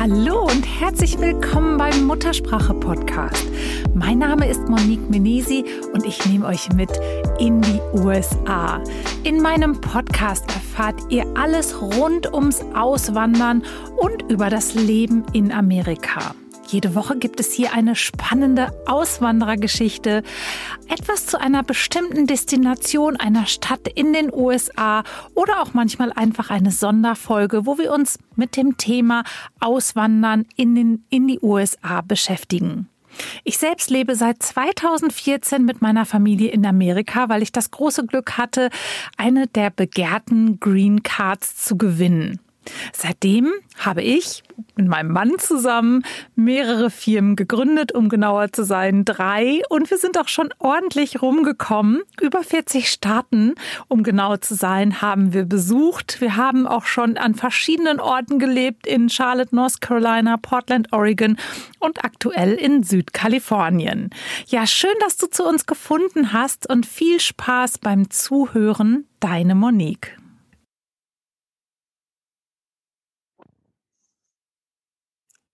Hallo und herzlich willkommen beim Muttersprache Podcast. Mein Name ist Monique Menesi und ich nehme euch mit in die USA. In meinem Podcast erfahrt ihr alles rund ums Auswandern und über das Leben in Amerika. Jede Woche gibt es hier eine spannende Auswanderergeschichte, etwas zu einer bestimmten Destination einer Stadt in den USA oder auch manchmal einfach eine Sonderfolge, wo wir uns mit dem Thema Auswandern in, den, in die USA beschäftigen. Ich selbst lebe seit 2014 mit meiner Familie in Amerika, weil ich das große Glück hatte, eine der begehrten Green Cards zu gewinnen. Seitdem habe ich mit meinem Mann zusammen mehrere Firmen gegründet, um genauer zu sein, drei. Und wir sind auch schon ordentlich rumgekommen. Über 40 Staaten, um genau zu sein, haben wir besucht. Wir haben auch schon an verschiedenen Orten gelebt, in Charlotte, North Carolina, Portland, Oregon und aktuell in Südkalifornien. Ja, schön, dass du zu uns gefunden hast und viel Spaß beim Zuhören. Deine Monique.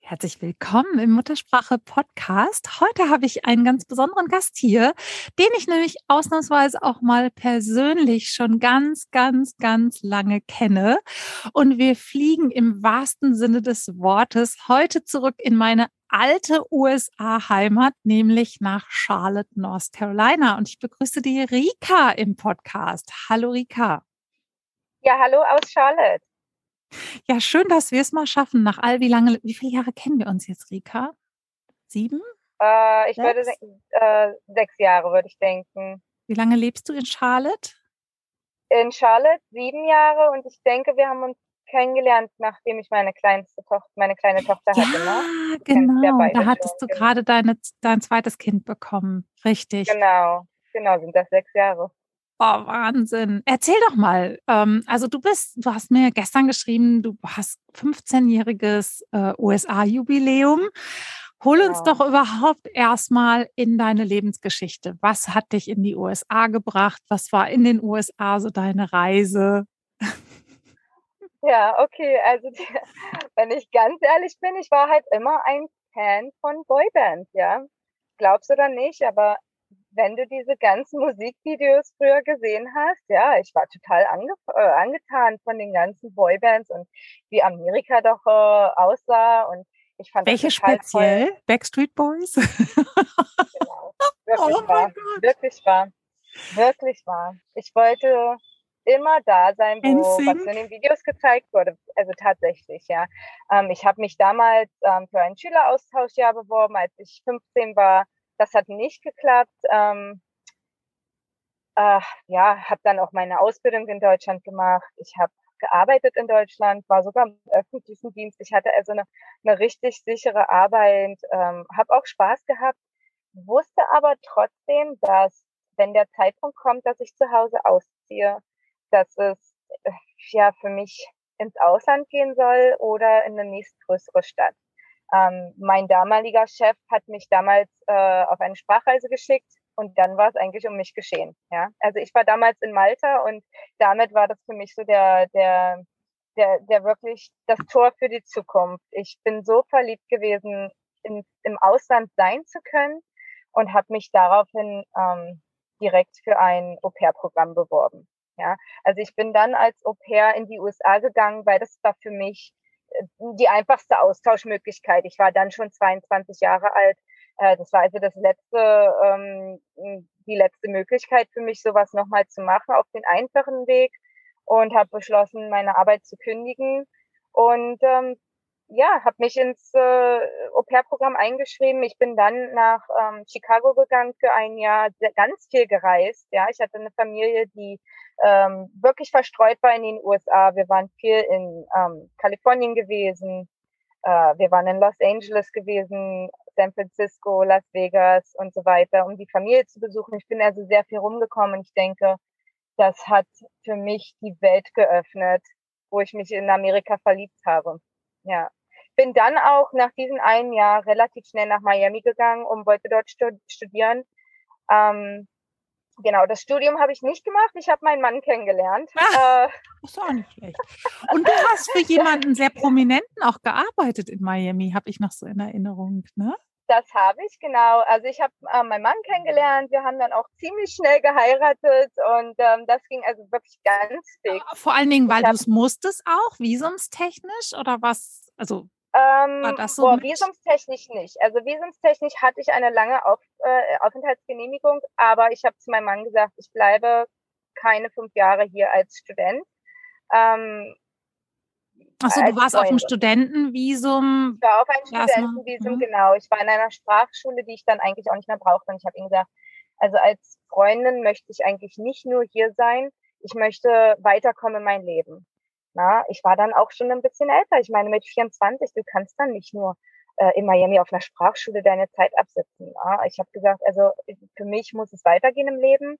Herzlich willkommen im Muttersprache Podcast. Heute habe ich einen ganz besonderen Gast hier, den ich nämlich ausnahmsweise auch mal persönlich schon ganz, ganz, ganz lange kenne. Und wir fliegen im wahrsten Sinne des Wortes heute zurück in meine alte USA-Heimat, nämlich nach Charlotte, North Carolina. Und ich begrüße die Rika im Podcast. Hallo Rika. Ja, hallo aus Charlotte. Ja, schön, dass wir es mal schaffen. Nach all wie lange, wie viele Jahre kennen wir uns jetzt, Rika? Sieben? Äh, ich sechs? würde äh, sechs Jahre, würde ich denken. Wie lange lebst du in Charlotte? In Charlotte sieben Jahre und ich denke, wir haben uns kennengelernt, nachdem ich meine kleinste Tochter, meine kleine Tochter ja, hatte. Ne? Genau, da hattest du gerade deine, dein zweites Kind bekommen. Richtig. Genau, genau, sind das sechs Jahre. Oh, Wahnsinn. Erzähl doch mal. Ähm, also du bist, du hast mir gestern geschrieben, du hast 15-jähriges äh, USA-Jubiläum. Hol uns ja. doch überhaupt erstmal in deine Lebensgeschichte. Was hat dich in die USA gebracht? Was war in den USA so deine Reise? Ja, okay. Also die, wenn ich ganz ehrlich bin, ich war halt immer ein Fan von Boybands, ja. Glaubst du oder nicht, aber wenn du diese ganzen Musikvideos früher gesehen hast, ja, ich war total ange äh, angetan von den ganzen Boybands und wie Amerika doch äh, aussah und ich fand Welche speziell? Toll. Backstreet Boys? genau. Wirklich oh wahr. Wirklich wahr. Wirklich wahr. Ich wollte immer da sein, wo was in den Videos gezeigt wurde. Also tatsächlich, ja. Ähm, ich habe mich damals ähm, für ein Schüleraustauschjahr beworben, als ich 15 war das hat nicht geklappt. Ähm, äh, ja, habe dann auch meine Ausbildung in Deutschland gemacht. Ich habe gearbeitet in Deutschland, war sogar im öffentlichen Dienst. Ich hatte also eine, eine richtig sichere Arbeit, ähm, habe auch Spaß gehabt, wusste aber trotzdem, dass wenn der Zeitpunkt kommt, dass ich zu Hause ausziehe, dass es äh, ja für mich ins Ausland gehen soll oder in eine nächstgrößere Stadt. Ähm, mein damaliger Chef hat mich damals äh, auf eine Sprachreise geschickt und dann war es eigentlich um mich geschehen. Ja, also ich war damals in Malta und damit war das für mich so der der der der wirklich das Tor für die Zukunft. Ich bin so verliebt gewesen, in, im Ausland sein zu können und habe mich daraufhin ähm, direkt für ein Au-pair-Programm beworben. Ja, also ich bin dann als Au-pair in die USA gegangen, weil das war für mich die einfachste Austauschmöglichkeit. Ich war dann schon 22 Jahre alt. Äh, das war also das letzte, ähm, die letzte Möglichkeit für mich, sowas nochmal zu machen auf den einfachen Weg und habe beschlossen, meine Arbeit zu kündigen und ähm, ja, habe mich ins äh, Au-pair-Programm eingeschrieben. Ich bin dann nach ähm, Chicago gegangen für ein Jahr, ganz viel gereist. Ja, ich hatte eine Familie, die ähm, wirklich verstreut war in den USA. Wir waren viel in ähm, Kalifornien gewesen, äh, wir waren in Los Angeles gewesen, San Francisco, Las Vegas und so weiter, um die Familie zu besuchen. Ich bin also sehr viel rumgekommen. Ich denke, das hat für mich die Welt geöffnet, wo ich mich in Amerika verliebt habe. Ja bin dann auch nach diesem einen Jahr relativ schnell nach Miami gegangen und wollte dort studieren. Ähm, Genau, das Studium habe ich nicht gemacht. Ich habe meinen Mann kennengelernt. Ah, äh, ist auch nicht schlecht. Und du hast für jemanden sehr prominenten auch gearbeitet in Miami, habe ich noch so in Erinnerung, ne? Das habe ich, genau. Also ich habe äh, meinen Mann kennengelernt. Wir haben dann auch ziemlich schnell geheiratet und ähm, das ging also wirklich ganz fix. Vor allen Dingen, weil du es musstest auch, visumstechnisch oder was? Also ähm, war das so? Boah, visumstechnisch nicht. Also visumstechnisch hatte ich eine lange Auf, äh, Aufenthaltsgenehmigung, aber ich habe zu meinem Mann gesagt, ich bleibe keine fünf Jahre hier als Student. Ähm, Achso, du warst Freunde. auf einem Studentenvisum. Ich war auf einem Studentenvisum, mhm. genau. Ich war in einer Sprachschule, die ich dann eigentlich auch nicht mehr brauchte. Und ich habe ihm gesagt, also als Freundin möchte ich eigentlich nicht nur hier sein, ich möchte weiterkommen in mein Leben. Na, ich war dann auch schon ein bisschen älter. Ich meine, mit 24, du kannst dann nicht nur äh, in Miami auf einer Sprachschule deine Zeit absitzen. Na? Ich habe gesagt, also für mich muss es weitergehen im Leben.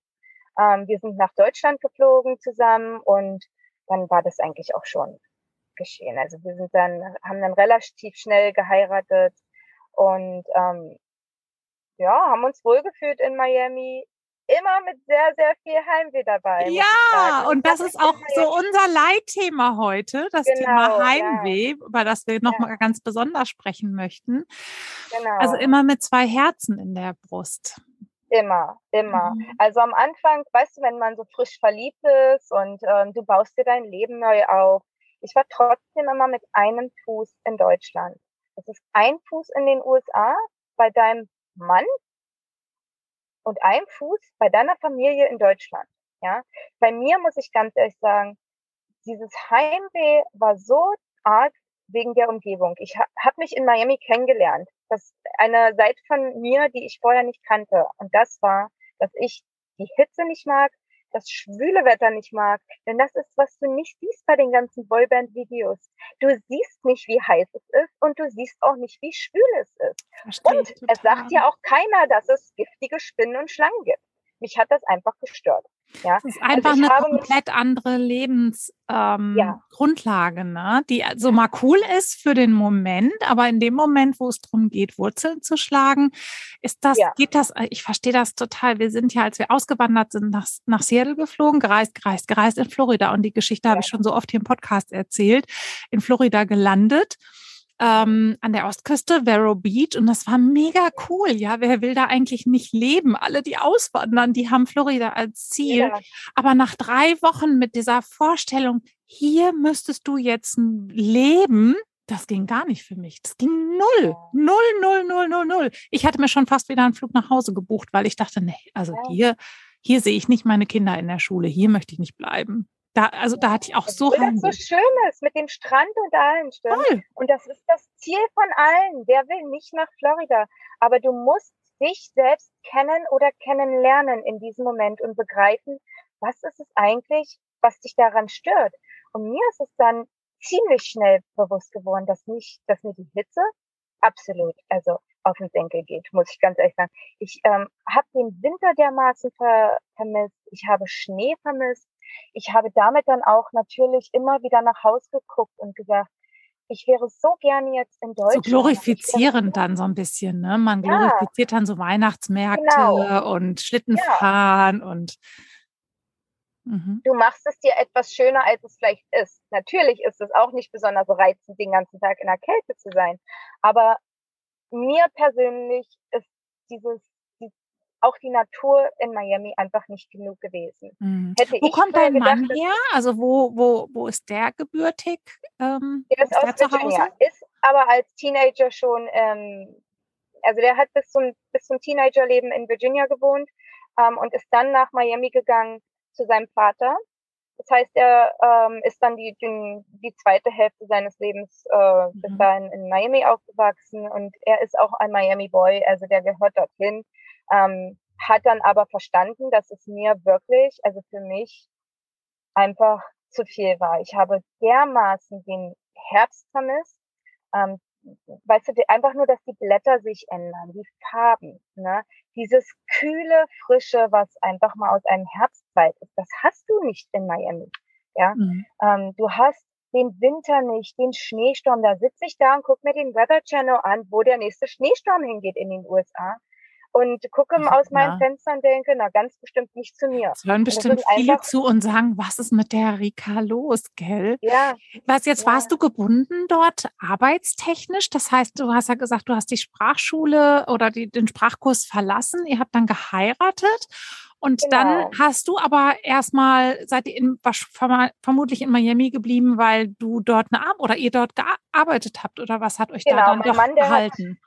Ähm, wir sind nach Deutschland geflogen zusammen und dann war das eigentlich auch schon geschehen. Also wir sind dann, haben dann relativ schnell geheiratet und ähm, ja, haben uns wohlgefühlt in Miami. Immer mit sehr, sehr viel Heimweh dabei. Ja, und das, das ist auch so unser Leitthema heute, das genau, Thema Heimweh, ja. über das wir nochmal ja. ganz besonders sprechen möchten. Genau. Also immer mit zwei Herzen in der Brust. Immer, immer. Mhm. Also am Anfang, weißt du, wenn man so frisch verliebt ist und ähm, du baust dir dein Leben neu auf, ich war trotzdem immer mit einem Fuß in Deutschland. Das ist ein Fuß in den USA bei deinem Mann und ein Fuß bei deiner Familie in Deutschland. Ja, bei mir muss ich ganz ehrlich sagen, dieses Heimweh war so arg wegen der Umgebung. Ich ha habe mich in Miami kennengelernt. Das eine Seite von mir, die ich vorher nicht kannte. Und das war, dass ich die Hitze nicht mag, das schwüle Wetter nicht mag. Denn das ist, was du nicht siehst bei den ganzen Boyband-Videos. Du siehst nicht, wie heiß es ist und du siehst auch nicht, wie schwül es ist. Verstehe und es sagt ja auch keiner, dass es giftige Spinnen und Schlangen gibt. Mich hat das einfach gestört. Ja. Das ist also einfach also eine komplett andere Lebensgrundlage, ähm, ja. ne? die so mal cool ist für den Moment, aber in dem Moment, wo es darum geht, Wurzeln zu schlagen, ist das, ja. geht das, ich verstehe das total. Wir sind ja, als wir ausgewandert sind, nach, nach Seattle geflogen, gereist, gereist, gereist in Florida und die Geschichte habe ich schon so oft hier im Podcast erzählt, in Florida gelandet ähm, an der Ostküste, Vero Beach. Und das war mega cool. Ja, wer will da eigentlich nicht leben? Alle, die auswandern, die haben Florida als Ziel. Ja. Aber nach drei Wochen mit dieser Vorstellung, hier müsstest du jetzt leben, das ging gar nicht für mich. Das ging null. Null, null, null, null, null. Ich hatte mir schon fast wieder einen Flug nach Hause gebucht, weil ich dachte, nee, also hier, hier sehe ich nicht meine Kinder in der Schule. Hier möchte ich nicht bleiben. Da, also da hatte ich auch so Weil das so schön ist mit dem Strand und allem, stimmt. Und das ist das Ziel von allen. Wer will nicht nach Florida? Aber du musst dich selbst kennen oder kennenlernen in diesem Moment und begreifen, was ist es eigentlich, was dich daran stört. Und mir ist es dann ziemlich schnell bewusst geworden, dass mich, dass mir die Hitze absolut, also auf den Senkel geht, muss ich ganz ehrlich sagen. Ich ähm, habe den Winter dermaßen ver vermisst, ich habe Schnee vermisst, ich habe damit dann auch natürlich immer wieder nach Hause geguckt und gesagt, ich wäre so gerne jetzt in Deutschland. So glorifizierend dann so ein bisschen, ne? Man glorifiziert ja. dann so Weihnachtsmärkte genau. und Schlittenfahren ja. und mhm. Du machst es dir etwas schöner, als es vielleicht ist. Natürlich ist es auch nicht besonders reizend, den ganzen Tag in der Kälte zu sein. Aber mir persönlich ist dieses auch die Natur in Miami einfach nicht genug gewesen. Mhm. Wo kommt dein gedacht, Mann her? Also wo, wo, wo ist der gebürtig? Ähm, der ist, ist aus der Virginia, ist aber als Teenager schon, ähm, also der hat bis zum, bis zum Teenagerleben in Virginia gewohnt ähm, und ist dann nach Miami gegangen zu seinem Vater. Das heißt, er ähm, ist dann die, die, die zweite Hälfte seines Lebens äh, bis mhm. dahin in Miami aufgewachsen und er ist auch ein Miami Boy, also der gehört dorthin ähm, hat dann aber verstanden, dass es mir wirklich, also für mich einfach zu viel war. Ich habe dermaßen den Herbst vermisst. Ähm, weißt du, einfach nur, dass die Blätter sich ändern, die Farben, ne? Dieses kühle, frische, was einfach mal aus einem Herbstwald ist, das hast du nicht in Miami. Ja, mhm. ähm, du hast den Winter nicht, den Schneesturm. Da sitze ich da und gucke mir den Weather Channel an, wo der nächste Schneesturm hingeht in den USA. Und gucke aus meinem Fenster und denke, na ganz bestimmt nicht zu mir. Es hören bestimmt viele zu und sagen, was ist mit der Rika los, gell? Ja. Was jetzt ja. warst du gebunden dort arbeitstechnisch? Das heißt, du hast ja gesagt, du hast die Sprachschule oder die, den Sprachkurs verlassen. Ihr habt dann geheiratet und genau. dann hast du aber erstmal, seid ihr in, vermutlich in Miami geblieben, weil du dort eine Arbeit oder ihr dort gearbeitet habt oder was hat euch genau, da dann doch Mann, gehalten? Hat,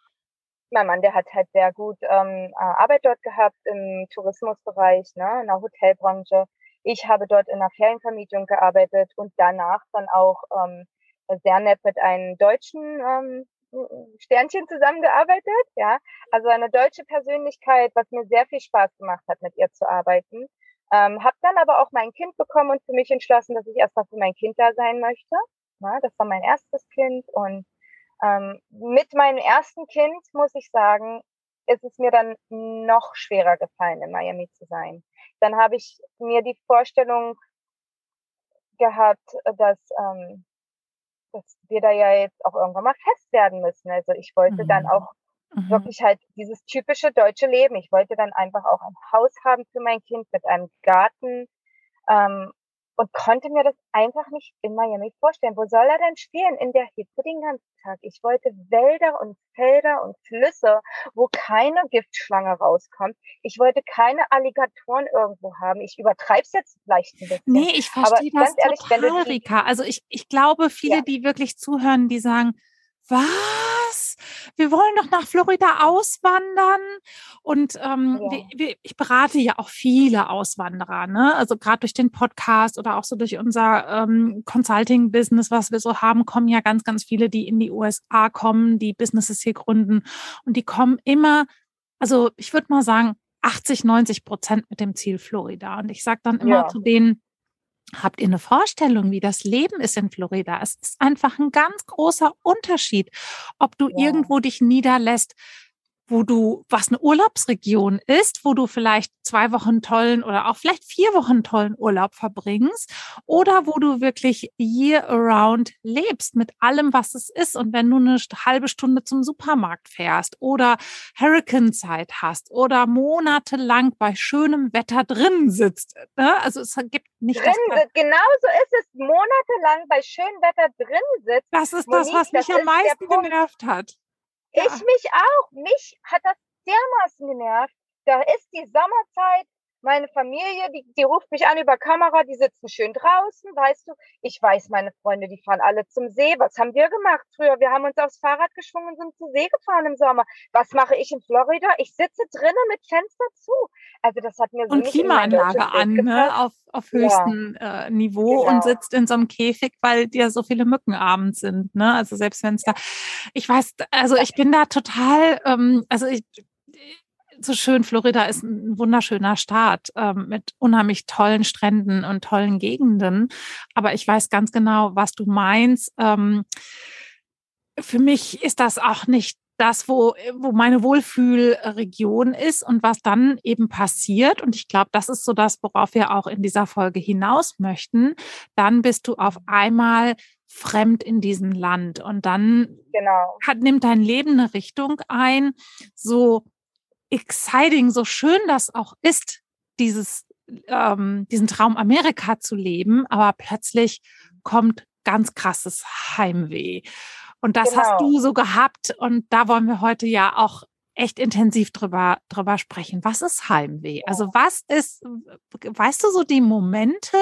mein Mann, der hat halt sehr gut ähm, äh, Arbeit dort gehabt im Tourismusbereich, ne, in der Hotelbranche. Ich habe dort in der Ferienvermietung gearbeitet und danach dann auch ähm, sehr nett mit einem deutschen ähm, Sternchen zusammengearbeitet, ja. Also eine deutsche Persönlichkeit, was mir sehr viel Spaß gemacht hat, mit ihr zu arbeiten. Ähm, habe dann aber auch mein Kind bekommen und für mich entschlossen, dass ich erstmal für mein Kind da sein möchte. Ja, das war mein erstes Kind und ähm, mit meinem ersten Kind, muss ich sagen, ist es mir dann noch schwerer gefallen, in Miami zu sein. Dann habe ich mir die Vorstellung gehabt, dass, ähm, dass wir da ja jetzt auch irgendwann mal fest werden müssen. Also ich wollte mhm. dann auch mhm. wirklich halt dieses typische deutsche Leben. Ich wollte dann einfach auch ein Haus haben für mein Kind mit einem Garten ähm, und konnte mir das einfach nicht in Miami vorstellen. Wo soll er denn spielen? In der Hitze den ganzen Tag. Ich wollte Wälder und Felder und Flüsse, wo keine Giftschlange rauskommt. Ich wollte keine Alligatoren irgendwo haben. Ich übertreibe es jetzt vielleicht ein bisschen. Nee, ich verstehe das ehrlich, total, Rika. Also ich, ich glaube, viele, ja. die wirklich zuhören, die sagen, was? Wir wollen doch nach Florida auswandern. Und ähm, ja. wir, wir, ich berate ja auch viele Auswanderer, ne? Also gerade durch den Podcast oder auch so durch unser ähm, Consulting-Business, was wir so haben, kommen ja ganz, ganz viele, die in die USA kommen, die Businesses hier gründen. Und die kommen immer, also ich würde mal sagen, 80, 90 Prozent mit dem Ziel Florida. Und ich sage dann immer ja. zu denen, Habt ihr eine Vorstellung, wie das Leben ist in Florida? Es ist einfach ein ganz großer Unterschied, ob du ja. irgendwo dich niederlässt, wo du, was eine Urlaubsregion ist, wo du vielleicht zwei Wochen tollen oder auch vielleicht vier Wochen tollen Urlaub verbringst oder wo du wirklich year around lebst mit allem, was es ist. Und wenn du eine halbe Stunde zum Supermarkt fährst oder Hurricane-Zeit hast oder monatelang bei schönem Wetter drin sitzt, ne? also es gibt nicht drin sitzt, genauso ist es, monatelang bei schönem Wetter drin sitzt. Das ist das, was mich am meisten genervt hat. Ja. Ich mich auch. Mich hat das dermaßen genervt. Da ist die Sommerzeit, meine Familie, die, die ruft mich an über Kamera, die sitzen schön draußen, weißt du. Ich weiß, meine Freunde, die fahren alle zum See. Was haben wir gemacht früher? Wir haben uns aufs Fahrrad geschwungen und sind zum See gefahren im Sommer. Was mache ich in Florida? Ich sitze drinnen mit Fenster zu. Also das hat mir so Und Klimaanlage an, ne? auf, auf höchstem ja. äh, Niveau genau. und sitzt in so einem Käfig, weil dir so viele Mücken abends sind. Ne? Also selbst wenn es da, ich weiß, also ich bin da total, ähm, also ich so schön. Florida ist ein wunderschöner Staat ähm, mit unheimlich tollen Stränden und tollen Gegenden. Aber ich weiß ganz genau, was du meinst. Ähm, für mich ist das auch nicht das, wo, wo meine Wohlfühlregion ist und was dann eben passiert. Und ich glaube, das ist so das, worauf wir auch in dieser Folge hinaus möchten. Dann bist du auf einmal fremd in diesem Land und dann genau. hat, nimmt dein Leben eine Richtung ein, so exciting, so schön das auch ist, dieses, ähm, diesen Traum Amerika zu leben, aber plötzlich kommt ganz krasses Heimweh. Und das genau. hast du so gehabt und da wollen wir heute ja auch echt intensiv drüber, drüber sprechen. Was ist Heimweh? Also was ist, weißt du so die Momente,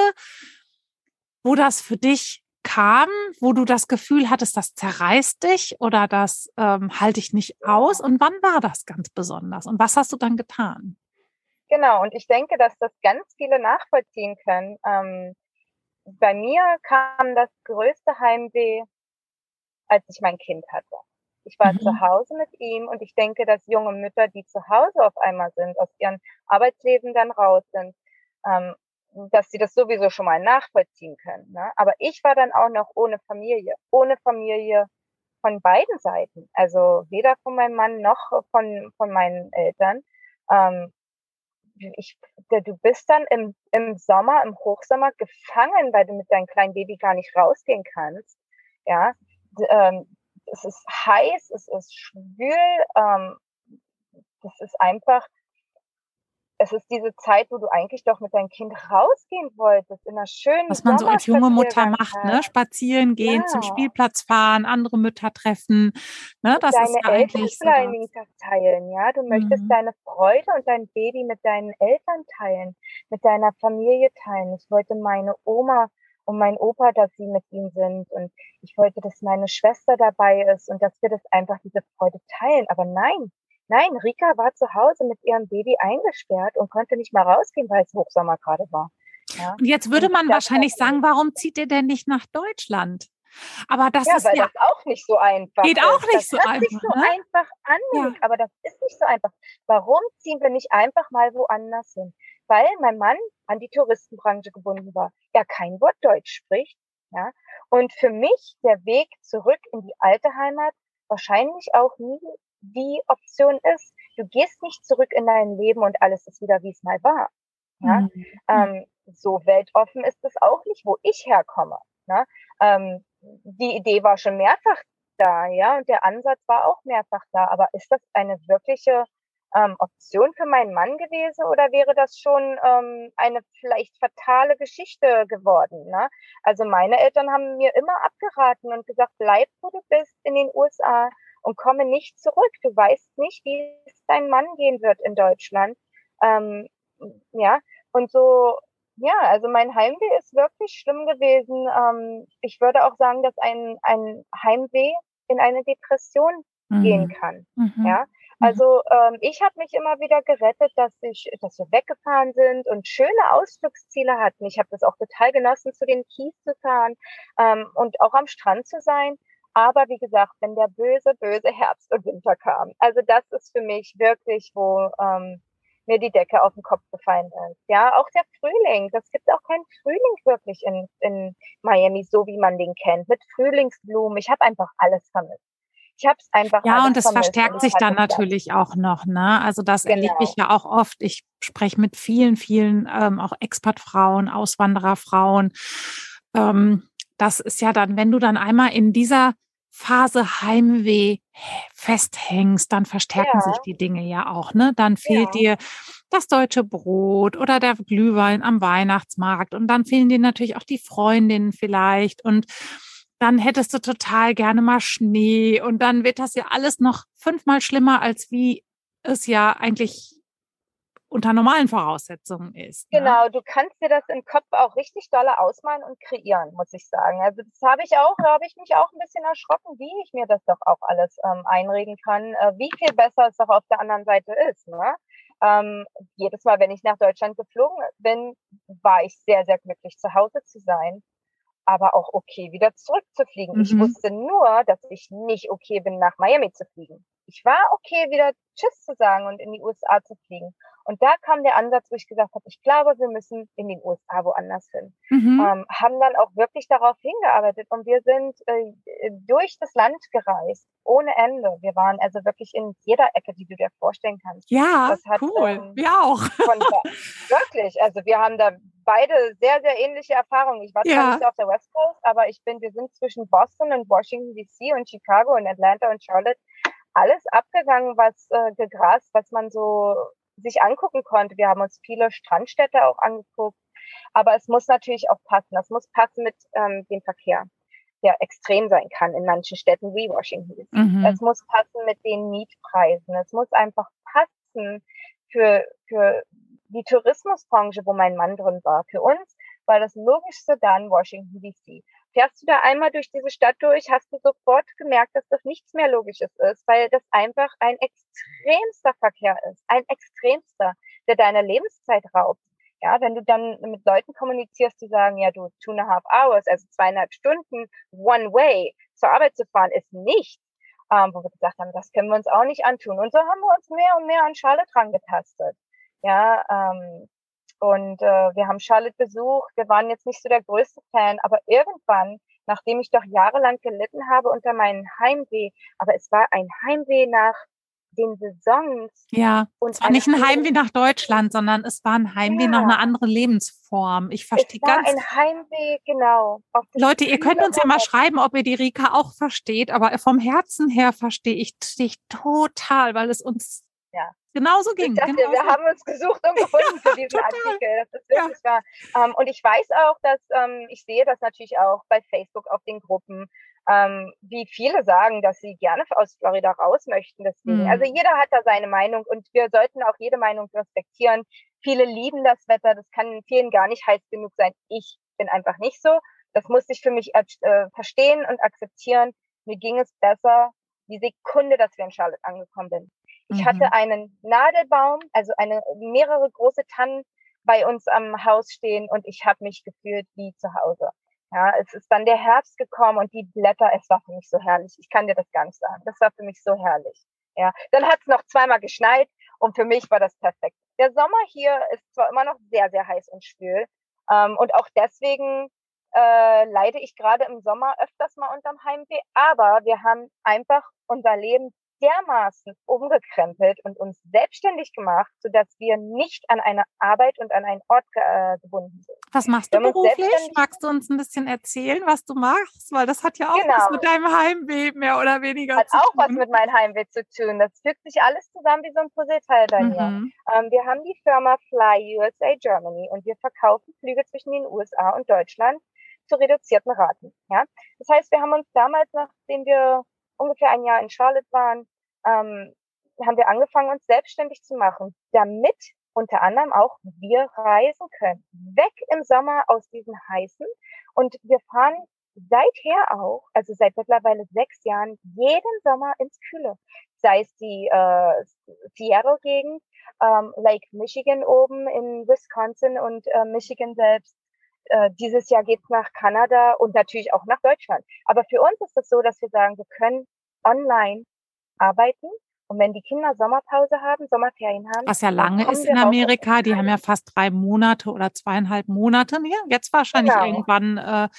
wo das für dich kam, wo du das Gefühl hattest, das zerreißt dich oder das ähm, halte ich nicht aus? Und wann war das ganz besonders? Und was hast du dann getan? Genau, und ich denke, dass das ganz viele nachvollziehen können. Ähm, bei mir kam das größte Heimweh, als ich mein Kind hatte. Ich war mhm. zu Hause mit ihm und ich denke, dass junge Mütter, die zu Hause auf einmal sind, aus ihrem Arbeitsleben dann raus sind, ähm, dass sie das sowieso schon mal nachvollziehen können. Ne? Aber ich war dann auch noch ohne Familie, ohne Familie von beiden Seiten. Also weder von meinem Mann noch von, von meinen Eltern. Ähm, ich, du bist dann im, im Sommer, im Hochsommer gefangen, weil du mit deinem kleinen Baby gar nicht rausgehen kannst. Ja, ähm, es ist heiß, es ist schwül, ähm, das ist einfach, es ist diese Zeit, wo du eigentlich doch mit deinem Kind rausgehen wolltest, in einer schönen Was man so als junge Mutter macht, ne? Spazieren gehen, ja. zum Spielplatz fahren, andere Mütter treffen. Ne? Das deine ist ja Eltern vor allen Dingen teilen, ja. Du möchtest mhm. deine Freude und dein Baby mit deinen Eltern teilen, mit deiner Familie teilen. Ich wollte meine Oma und mein Opa, dass sie mit ihm sind. Und ich wollte, dass meine Schwester dabei ist und dass wir das einfach diese Freude teilen. Aber nein, Nein, Rika war zu Hause mit ihrem Baby eingesperrt und konnte nicht mal rausgehen, weil es Hochsommer gerade war. Ja? Und jetzt würde man wahrscheinlich sagen, warum zieht ihr denn nicht nach Deutschland? Aber das ja, ist weil ja das auch nicht so einfach. Geht auch nicht das so einfach. Nicht so ne? einfach an, ja. aber das ist nicht so einfach. Warum ziehen wir nicht einfach mal woanders hin? Weil mein Mann an die Touristenbranche gebunden war, er kein Wort Deutsch spricht, ja. Und für mich der Weg zurück in die alte Heimat wahrscheinlich auch nie die Option ist. Du gehst nicht zurück in dein Leben und alles ist wieder, wie es mal war. Ja? Mhm. Ähm, so weltoffen ist es auch nicht, wo ich herkomme. Ne? Ähm, die Idee war schon mehrfach da, ja, und der Ansatz war auch mehrfach da. Aber ist das eine wirkliche ähm, Option für meinen Mann gewesen oder wäre das schon ähm, eine vielleicht fatale Geschichte geworden? Ne? Also meine Eltern haben mir immer abgeraten und gesagt, bleib wo du bist in den USA und komme nicht zurück. Du weißt nicht, wie es dein Mann gehen wird in Deutschland. Ähm, ja, und so, ja, also mein Heimweh ist wirklich schlimm gewesen. Ähm, ich würde auch sagen, dass ein, ein Heimweh in eine Depression mhm. gehen kann. Mhm. Ja, mhm. also ähm, ich habe mich immer wieder gerettet, dass ich, dass wir weggefahren sind und schöne Ausflugsziele hatten. Ich habe das auch total genossen, zu den Kies zu fahren ähm, und auch am Strand zu sein. Aber wie gesagt, wenn der böse, böse Herbst und Winter kam, also das ist für mich wirklich, wo ähm, mir die Decke auf den Kopf gefallen ist. Ja, auch der Frühling. Es gibt auch keinen Frühling wirklich in, in Miami, so wie man den kennt, mit Frühlingsblumen. Ich habe einfach alles vermisst. Ich habe es einfach. Ja, und es verstärkt sich dann natürlich auch noch. Ne? Also das genau. erlebe ich ja auch oft. Ich spreche mit vielen, vielen ähm, auch Expertfrauen, Auswandererfrauen. Ähm, das ist ja dann, wenn du dann einmal in dieser Phase Heimweh festhängst, dann verstärken ja. sich die Dinge ja auch, ne? Dann fehlt ja. dir das deutsche Brot oder der Glühwein am Weihnachtsmarkt und dann fehlen dir natürlich auch die Freundinnen vielleicht und dann hättest du total gerne mal Schnee und dann wird das ja alles noch fünfmal schlimmer, als wie es ja eigentlich unter normalen Voraussetzungen ist. Ne? Genau, du kannst dir das im Kopf auch richtig dolle ausmalen und kreieren, muss ich sagen. Also das habe ich auch, da habe ich mich auch ein bisschen erschrocken, wie ich mir das doch auch alles ähm, einreden kann, äh, wie viel besser es doch auf der anderen Seite ist. Ne? Ähm, jedes Mal, wenn ich nach Deutschland geflogen bin, war ich sehr, sehr glücklich, zu Hause zu sein aber auch okay, wieder zurückzufliegen. Mhm. Ich wusste nur, dass ich nicht okay bin, nach Miami zu fliegen. Ich war okay, wieder Tschüss zu sagen und in die USA zu fliegen. Und da kam der Ansatz, wo ich gesagt habe, ich glaube, wir müssen in den USA woanders hin. Mhm. Ähm, haben dann auch wirklich darauf hingearbeitet und wir sind äh, durch das Land gereist, ohne Ende. Wir waren also wirklich in jeder Ecke, die du dir vorstellen kannst. Ja, hat, cool. Ähm, wir auch. Von, wirklich, also wir haben da beide sehr, sehr ähnliche Erfahrungen. Ich war zwar ja. nicht auf der West Coast, aber ich bin, wir sind zwischen Boston und Washington DC und Chicago und Atlanta und Charlotte alles abgegangen, was äh, gegrast, was man so sich angucken konnte. Wir haben uns viele Strandstädte auch angeguckt. Aber es muss natürlich auch passen. Das muss passen mit ähm, dem Verkehr, der extrem sein kann in manchen Städten wie Washington. Mhm. Es muss passen mit den Mietpreisen. Es muss einfach passen für, für die Tourismusbranche, wo mein Mann drin war. Für uns war das Logischste dann Washington DC fährst du da einmal durch diese Stadt durch, hast du sofort gemerkt, dass das nichts mehr Logisches ist, weil das einfach ein extremster Verkehr ist, ein extremster, der deine Lebenszeit raubt. Ja, wenn du dann mit Leuten kommunizierst, die sagen, ja, du two and a half hours, also zweieinhalb Stunden one way zur Arbeit zu fahren, ist nicht, ähm, wo wir gesagt haben, das können wir uns auch nicht antun. Und so haben wir uns mehr und mehr an Charlotte rangetastet. Ja, ähm, und äh, wir haben Charlotte besucht. Wir waren jetzt nicht so der größte Fan, aber irgendwann, nachdem ich doch jahrelang gelitten habe unter meinem Heimweh, aber es war ein Heimweh nach den Saisons. Ja, und es war nicht ein Heimweh nach Deutschland, sondern es war ein Heimweh ja. nach einer anderen Lebensform. Ich verstehe ganz. Es war ein Heimweh, genau. Leute, ihr könnt uns ja mal schreiben, ob ihr die Rika auch versteht, aber vom Herzen her verstehe ich dich total, weil es uns Ja. Genauso ging. es. Genau wir haben uns gesucht und gefunden für diesen Artikel. Das ist wirklich ja. wahr. Ähm, und ich weiß auch, dass ähm, ich sehe das natürlich auch bei Facebook auf den Gruppen, ähm, wie viele sagen, dass sie gerne aus Florida raus möchten. Deswegen. Mhm. Also jeder hat da seine Meinung und wir sollten auch jede Meinung respektieren. Viele lieben das Wetter, das kann vielen gar nicht heiß genug sein. Ich bin einfach nicht so. Das musste ich für mich äh, verstehen und akzeptieren. Mir ging es besser die Sekunde, dass wir in Charlotte angekommen sind. Ich mhm. hatte einen Nadelbaum, also eine mehrere große Tannen bei uns am Haus stehen und ich habe mich gefühlt wie zu Hause. Ja, es ist dann der Herbst gekommen und die Blätter, es war für mich so herrlich. Ich kann dir das gar nicht sagen. Das war für mich so herrlich. Ja, dann hat es noch zweimal geschneit und für mich war das perfekt. Der Sommer hier ist zwar immer noch sehr, sehr heiß und schwül ähm, und auch deswegen äh, leide ich gerade im Sommer öfters mal unterm Heimweh, aber wir haben einfach unser Leben dermaßen umgekrempelt und uns selbstständig gemacht, sodass wir nicht an eine Arbeit und an einen Ort äh, gebunden sind. Was machst du beruflich? Magst du uns ein bisschen erzählen, was du machst? Weil das hat ja auch genau. was mit deinem Heimweh mehr oder weniger hat zu tun. Hat auch was mit meinem Heimweh zu tun. Das fügt sich alles zusammen wie so ein Puzzleteil bei mir. Mhm. Ähm, wir haben die Firma Fly USA Germany und wir verkaufen Flüge zwischen den USA und Deutschland zu reduzierten Raten. Ja? Das heißt, wir haben uns damals, nachdem wir ungefähr ein Jahr in Charlotte waren, ähm, haben wir angefangen, uns selbstständig zu machen, damit unter anderem auch wir reisen können. Weg im Sommer aus diesen heißen. Und wir fahren seither auch, also seit mittlerweile sechs Jahren, jeden Sommer ins Kühle. Sei es die äh, Seattle-Gegend, ähm, Lake Michigan oben in Wisconsin und äh, Michigan selbst. Äh, dieses Jahr geht's nach Kanada und natürlich auch nach Deutschland. Aber für uns ist es so, dass wir sagen, wir können online arbeiten. Und wenn die Kinder Sommerpause haben, Sommerferien haben. Was ja lange ist in Amerika, die haben ja fast drei Monate oder zweieinhalb Monate. Ja, jetzt wahrscheinlich genau. irgendwann äh,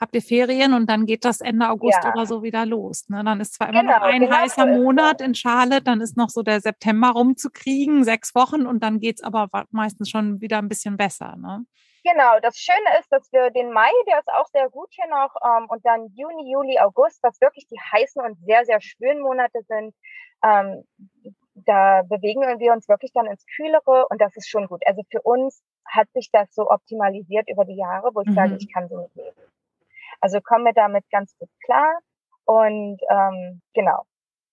habt ihr Ferien und dann geht das Ende August ja. oder so wieder los. Ne? Dann ist zwar immer genau, noch ein genau heißer so Monat in Charlotte, dann ist noch so der September rumzukriegen, sechs Wochen und dann geht's aber meistens schon wieder ein bisschen besser. Ne? Genau, das Schöne ist, dass wir den Mai, der ist auch sehr gut hier noch, ähm, und dann Juni, Juli, August, was wirklich die heißen und sehr, sehr schwülen Monate sind, ähm, da bewegen wir uns wirklich dann ins Kühlere und das ist schon gut. Also für uns hat sich das so optimalisiert über die Jahre, wo ich mhm. sage, ich kann so mit leben. Also kommen wir damit ganz gut klar und ähm, genau.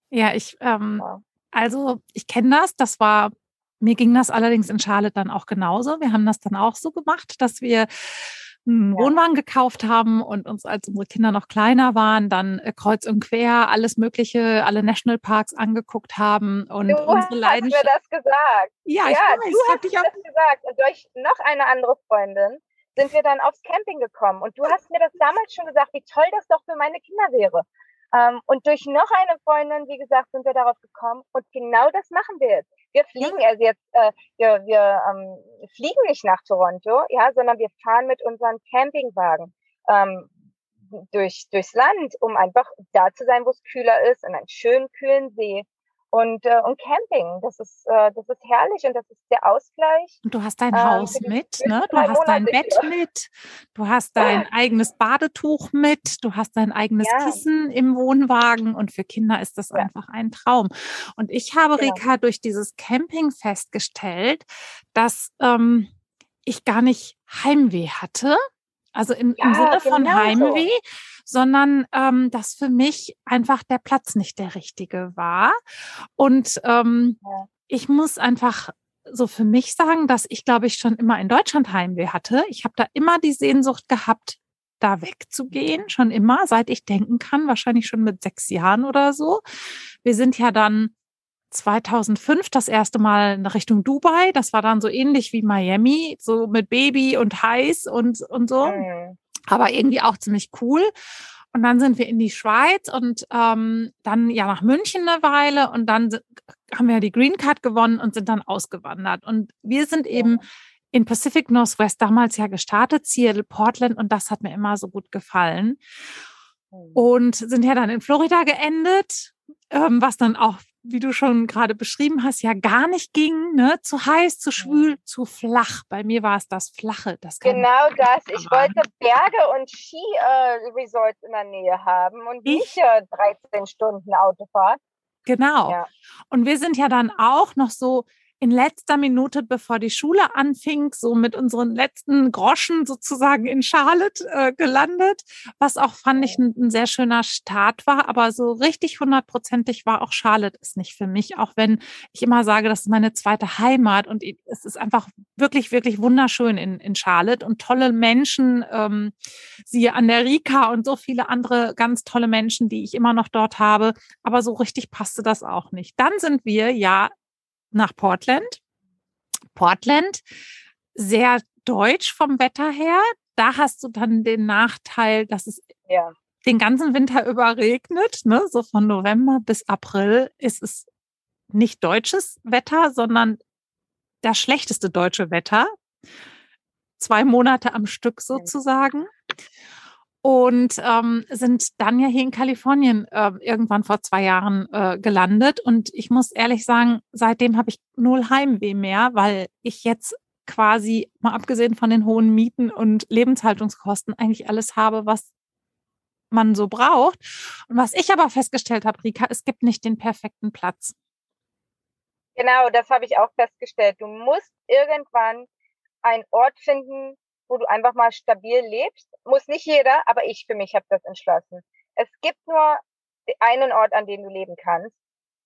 Ja, ich, ähm, ja. also ich kenne das, das war mir ging das allerdings in Charlotte dann auch genauso. Wir haben das dann auch so gemacht, dass wir einen ja. Wohnwagen gekauft haben und uns, als unsere Kinder noch kleiner waren, dann äh, kreuz und quer alles Mögliche, alle Nationalparks angeguckt haben und du unsere Leidenschaft. Du hast mir das gesagt. Ja, ich ja, weiß, du hast mir das gesagt. Und durch noch eine andere Freundin sind wir dann aufs Camping gekommen. Und du hast mir das damals schon gesagt, wie toll das doch für meine Kinder wäre. Ähm, und durch noch eine Freundin, wie gesagt, sind wir darauf gekommen. Und genau das machen wir jetzt. Wir fliegen also jetzt, äh, wir, wir ähm, fliegen nicht nach Toronto, ja, sondern wir fahren mit unseren Campingwagen ähm, durch, durchs Land, um einfach da zu sein, wo es kühler ist, in einen schönen, kühlen See und, äh, und Camping. Das ist, äh, das ist herrlich und das ist der Ausgleich. Und du hast dein ähm, Haus mit, ne? Du hast Monate dein Bett hier. mit, du hast dein eigenes Badetuch mit, du hast dein eigenes ja. Kissen im Wohnwagen und für Kinder ist das ja. einfach ein Traum. Und ich habe, genau. Rika, durch dieses Camping festgestellt, dass ähm, ich gar nicht Heimweh hatte. Also im, ja, im Sinne von genau Heimweh, so sondern ähm, dass für mich einfach der Platz nicht der richtige war. Und ähm, ja. ich muss einfach so für mich sagen, dass ich, glaube ich, schon immer in Deutschland Heimweh hatte. Ich habe da immer die Sehnsucht gehabt, da wegzugehen, schon immer, seit ich denken kann, wahrscheinlich schon mit sechs Jahren oder so. Wir sind ja dann 2005 das erste Mal in Richtung Dubai. Das war dann so ähnlich wie Miami, so mit Baby und heiß und, und so. Mhm aber irgendwie auch ziemlich cool. Und dann sind wir in die Schweiz und ähm, dann ja nach München eine Weile und dann haben wir die Green Card gewonnen und sind dann ausgewandert. Und wir sind eben in Pacific Northwest damals ja gestartet, Seattle, Portland und das hat mir immer so gut gefallen. Oh. Und sind ja dann in Florida geendet, ähm, was dann auch wie du schon gerade beschrieben hast, ja gar nicht ging, ne? Zu heiß, zu schwül, zu flach. Bei mir war es das Flache. Das genau das. Ich wollte Berge und Ski-Resorts äh, in der Nähe haben und ich? nicht äh, 13 Stunden Autofahrt. Genau. Ja. Und wir sind ja dann auch noch so in letzter Minute, bevor die Schule anfing, so mit unseren letzten Groschen sozusagen in Charlotte äh, gelandet, was auch fand ich ein, ein, sehr schöner Start war. Aber so richtig hundertprozentig war auch Charlotte ist nicht für mich, auch wenn ich immer sage, das ist meine zweite Heimat und es ist einfach wirklich, wirklich wunderschön in, in Charlotte und tolle Menschen, ähm, siehe an der Rika und so viele andere ganz tolle Menschen, die ich immer noch dort habe. Aber so richtig passte das auch nicht. Dann sind wir ja nach Portland. Portland, sehr deutsch vom Wetter her. Da hast du dann den Nachteil, dass es ja. den ganzen Winter über regnet. Ne? So von November bis April ist es nicht deutsches Wetter, sondern das schlechteste deutsche Wetter. Zwei Monate am Stück sozusagen und ähm, sind dann ja hier in Kalifornien äh, irgendwann vor zwei Jahren äh, gelandet. Und ich muss ehrlich sagen, seitdem habe ich null Heimweh mehr, weil ich jetzt quasi, mal abgesehen von den hohen Mieten und Lebenshaltungskosten, eigentlich alles habe, was man so braucht. Und was ich aber festgestellt habe, Rika, es gibt nicht den perfekten Platz. Genau, das habe ich auch festgestellt. Du musst irgendwann einen Ort finden, wo du einfach mal stabil lebst. Muss nicht jeder, aber ich für mich habe das entschlossen. Es gibt nur einen Ort, an dem du leben kannst.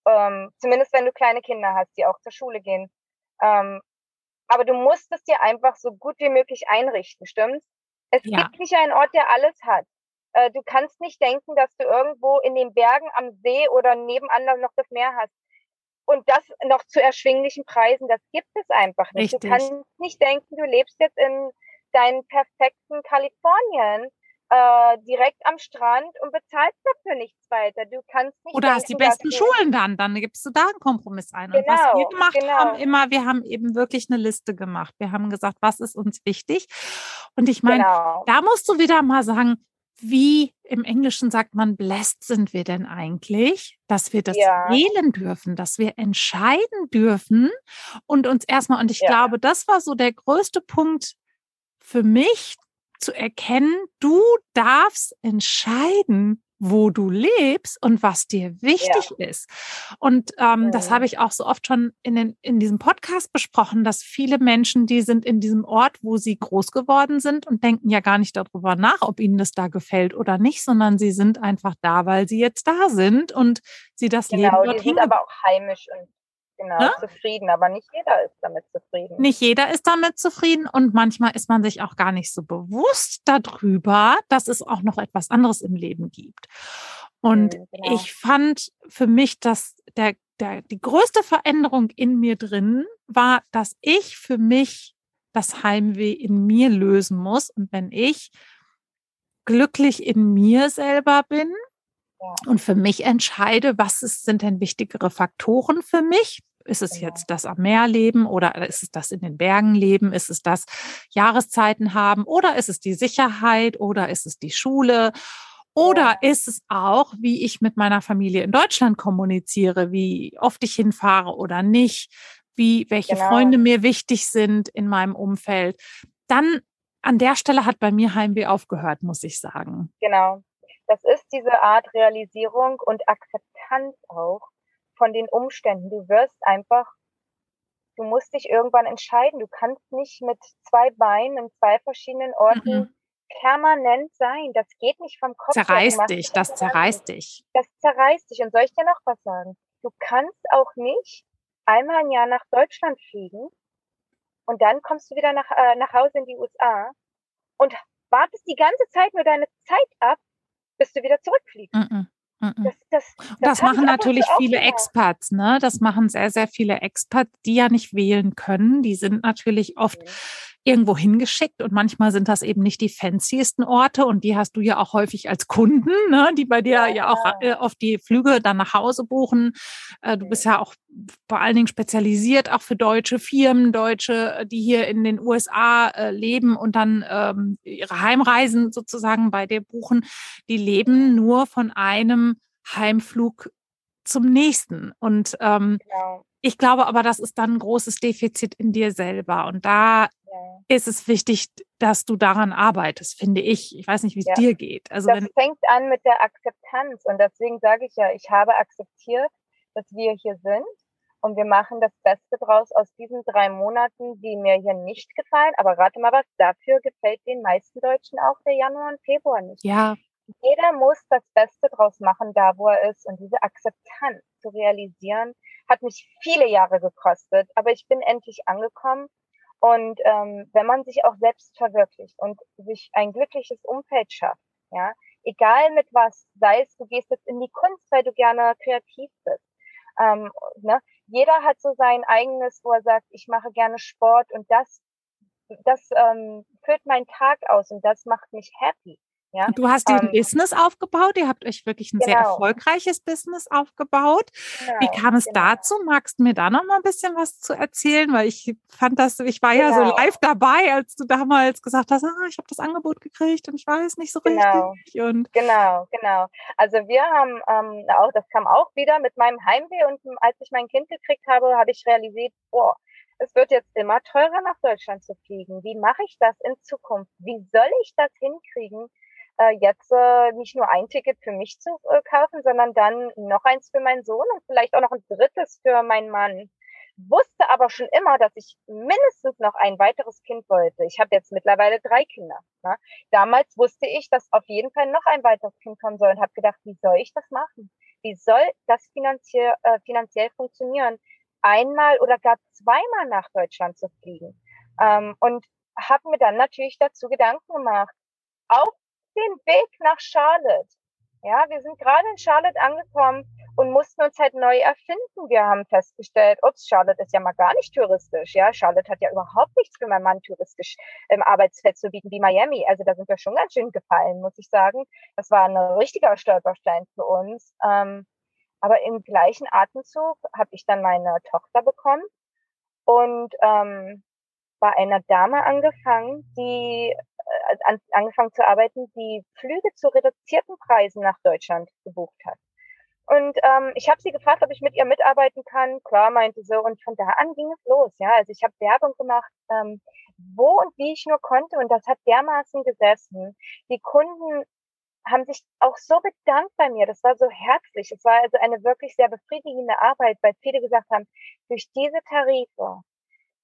Ähm, zumindest wenn du kleine Kinder hast, die auch zur Schule gehen. Ähm, aber du musst es dir einfach so gut wie möglich einrichten, stimmt's? Es ja. gibt nicht einen Ort, der alles hat. Äh, du kannst nicht denken, dass du irgendwo in den Bergen am See oder nebenan noch das Meer hast. Und das noch zu erschwinglichen Preisen, das gibt es einfach nicht. Richtig. Du kannst nicht denken, du lebst jetzt in deinen perfekten Kalifornien äh, direkt am Strand und bezahlst dafür nichts weiter. Du kannst nicht. Oder hast die besten Schulen dann, dann gibst du da einen Kompromiss ein. Genau, und was wir genau, gemacht genau. haben, immer, wir haben eben wirklich eine Liste gemacht. Wir haben gesagt, was ist uns wichtig? Und ich meine, genau. da musst du wieder mal sagen, wie im Englischen sagt man, blessed sind wir denn eigentlich, dass wir das ja. wählen dürfen, dass wir entscheiden dürfen und uns erstmal, und ich ja. glaube, das war so der größte Punkt, für mich zu erkennen, du darfst entscheiden, wo du lebst und was dir wichtig ja. ist. Und ähm, ja. das habe ich auch so oft schon in, den, in diesem Podcast besprochen, dass viele Menschen, die sind in diesem Ort, wo sie groß geworden sind und denken ja gar nicht darüber nach, ob ihnen das da gefällt oder nicht, sondern sie sind einfach da, weil sie jetzt da sind und sie das genau, Leben dort die sind aber auch heimisch und Genau, ne? zufrieden, aber nicht jeder ist damit zufrieden. Nicht jeder ist damit zufrieden und manchmal ist man sich auch gar nicht so bewusst darüber, dass es auch noch etwas anderes im Leben gibt. Und mhm, genau. ich fand für mich, dass der, der, die größte Veränderung in mir drin war, dass ich für mich das Heimweh in mir lösen muss. Und wenn ich glücklich in mir selber bin, und für mich entscheide, was ist, sind denn wichtigere Faktoren für mich, ist es jetzt das am Meer leben oder ist es das in den Bergen leben? Ist es das Jahreszeiten haben oder ist es die Sicherheit oder ist es die Schule? Oder ist es auch, wie ich mit meiner Familie in Deutschland kommuniziere, wie oft ich hinfahre oder nicht, wie welche genau. Freunde mir wichtig sind in meinem Umfeld? Dann an der Stelle hat bei mir Heimweh aufgehört, muss ich sagen. Genau. Das ist diese Art Realisierung und Akzeptanz auch, von den Umständen. Du wirst einfach, du musst dich irgendwann entscheiden. Du kannst nicht mit zwei Beinen in zwei verschiedenen Orten mhm. permanent sein. Das geht nicht vom Kopf. Zerreißt dich, das zerreißt dich. Das zerreißt dich. Und soll ich dir noch was sagen? Du kannst auch nicht einmal im Jahr nach Deutschland fliegen und dann kommst du wieder nach, äh, nach Hause in die USA und wartest die ganze Zeit nur deine Zeit ab, bis du wieder zurückfliegst. Mhm. Das, das, das, das machen natürlich viele Expats, ne? Das machen sehr, sehr viele Expats, die ja nicht wählen können. Die sind natürlich oft okay irgendwo hingeschickt und manchmal sind das eben nicht die fanciesten Orte und die hast du ja auch häufig als Kunden, ne, die bei dir ja, ja auch äh, auf die Flüge dann nach Hause buchen. Äh, du bist ja auch vor allen Dingen spezialisiert auch für deutsche Firmen, Deutsche, die hier in den USA äh, leben und dann ähm, ihre Heimreisen sozusagen bei dir buchen. Die leben nur von einem Heimflug zum nächsten. Und ähm, genau. ich glaube aber, das ist dann ein großes Defizit in dir selber. Und da ist es wichtig, dass du daran arbeitest, finde ich. Ich weiß nicht, wie es ja. dir geht. Also das fängt an mit der Akzeptanz und deswegen sage ich ja, ich habe akzeptiert, dass wir hier sind und wir machen das Beste draus aus diesen drei Monaten, die mir hier nicht gefallen. Aber rate mal was, dafür gefällt den meisten Deutschen auch der Januar und Februar nicht. Ja. Jeder muss das Beste draus machen, da wo er ist. Und diese Akzeptanz zu realisieren, hat mich viele Jahre gekostet. Aber ich bin endlich angekommen. Und ähm, wenn man sich auch selbst verwirklicht und sich ein glückliches Umfeld schafft, ja, egal mit was, sei es, du gehst jetzt in die Kunst, weil du gerne kreativ bist, ähm, ne? Jeder hat so sein eigenes, wo er sagt, ich mache gerne Sport und das, das ähm, füllt meinen Tag aus und das macht mich happy. Ja? Und du hast dir ein ähm, Business aufgebaut, ihr habt euch wirklich ein genau. sehr erfolgreiches Business aufgebaut. Genau, Wie kam es genau. dazu? Magst du mir da noch mal ein bisschen was zu erzählen? Weil ich fand das, ich war ja so genau. live dabei, als du damals gesagt hast, ah, ich habe das Angebot gekriegt und ich weiß nicht so genau. richtig. Und genau, genau. Also wir haben ähm, auch, das kam auch wieder mit meinem Heimweh und als ich mein Kind gekriegt habe, habe ich realisiert, boah, es wird jetzt immer teurer nach Deutschland zu fliegen. Wie mache ich das in Zukunft? Wie soll ich das hinkriegen? Äh, jetzt äh, nicht nur ein Ticket für mich zu äh, kaufen, sondern dann noch eins für meinen Sohn und vielleicht auch noch ein drittes für meinen Mann. Wusste aber schon immer, dass ich mindestens noch ein weiteres Kind wollte. Ich habe jetzt mittlerweile drei Kinder. Ne? Damals wusste ich, dass auf jeden Fall noch ein weiteres Kind kommen soll und habe gedacht, wie soll ich das machen? Wie soll das finanziell, äh, finanziell funktionieren? Einmal oder gar zweimal nach Deutschland zu fliegen. Ähm, und habe mir dann natürlich dazu Gedanken gemacht. Auch den Weg nach Charlotte. Ja, wir sind gerade in Charlotte angekommen und mussten uns halt neu erfinden. Wir haben festgestellt, ups, Charlotte ist ja mal gar nicht touristisch. Ja, Charlotte hat ja überhaupt nichts für meinen Mann touristisch im Arbeitsfeld zu bieten wie Miami. Also da sind wir schon ganz schön gefallen, muss ich sagen. Das war ein richtiger Stolperstein für uns. Ähm, aber im gleichen Atemzug habe ich dann meine Tochter bekommen und ähm, bei einer Dame angefangen, die an, angefangen zu arbeiten, die Flüge zu reduzierten Preisen nach Deutschland gebucht hat. Und ähm, ich habe sie gefragt, ob ich mit ihr mitarbeiten kann. Klar, meinte sie. Und von da an ging es los. Ja, also ich habe Werbung gemacht, ähm, wo und wie ich nur konnte. Und das hat dermaßen gesessen. Die Kunden haben sich auch so bedankt bei mir. Das war so herzlich. Es war also eine wirklich sehr befriedigende Arbeit, weil viele gesagt haben, durch diese Tarife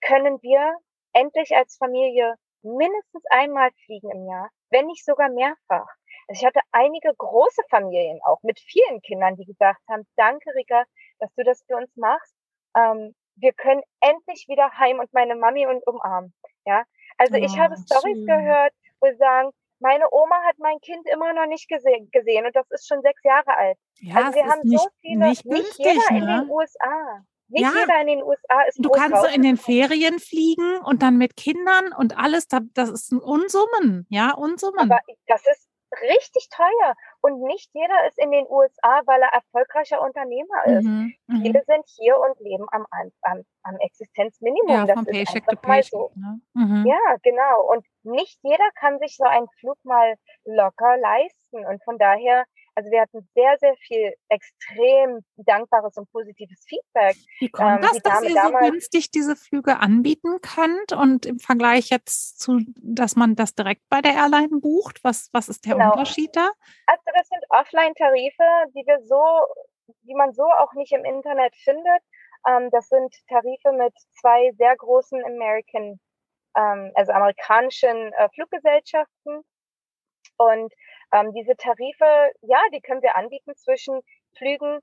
können wir endlich als Familie mindestens einmal fliegen im Jahr, wenn nicht sogar mehrfach. Also ich hatte einige große Familien auch mit vielen Kindern, die gesagt haben, danke Rika, dass du das für uns machst. Ähm, wir können endlich wieder heim und meine Mami und umarmen. Ja, also oh, ich habe Stories gehört, wo sie sagen, meine Oma hat mein Kind immer noch nicht gesehen, gesehen und das ist schon sechs Jahre alt. Ja, also wir haben nicht, so viele, nicht, nicht jeder ne? in den USA. Nicht ja. jeder in den USA ist Du kannst so in den Ferien fliegen und dann mit Kindern und alles, das ist ein Unsummen, ja, Unsummen. Aber das ist richtig teuer und nicht jeder ist in den USA, weil er erfolgreicher Unternehmer ist. Mhm, mhm. Viele sind hier und leben am, am, am Existenzminimum. Ja, das vom Paycheck to Paycheck. So. Ne? Mhm. Ja, genau. Und nicht jeder kann sich so einen Flug mal locker leisten. Und von daher also wir hatten sehr, sehr viel extrem dankbares und positives Feedback. Wie kommt ähm, das, dass ihr so günstig diese Flüge anbieten könnt und im Vergleich jetzt zu, dass man das direkt bei der Airline bucht? Was, was ist der genau. Unterschied da? Also das sind Offline-Tarife, die wir so, die man so auch nicht im Internet findet. Ähm, das sind Tarife mit zwei sehr großen American, ähm, also amerikanischen äh, Fluggesellschaften. Und ähm, diese Tarife, ja, die können wir anbieten zwischen Flügen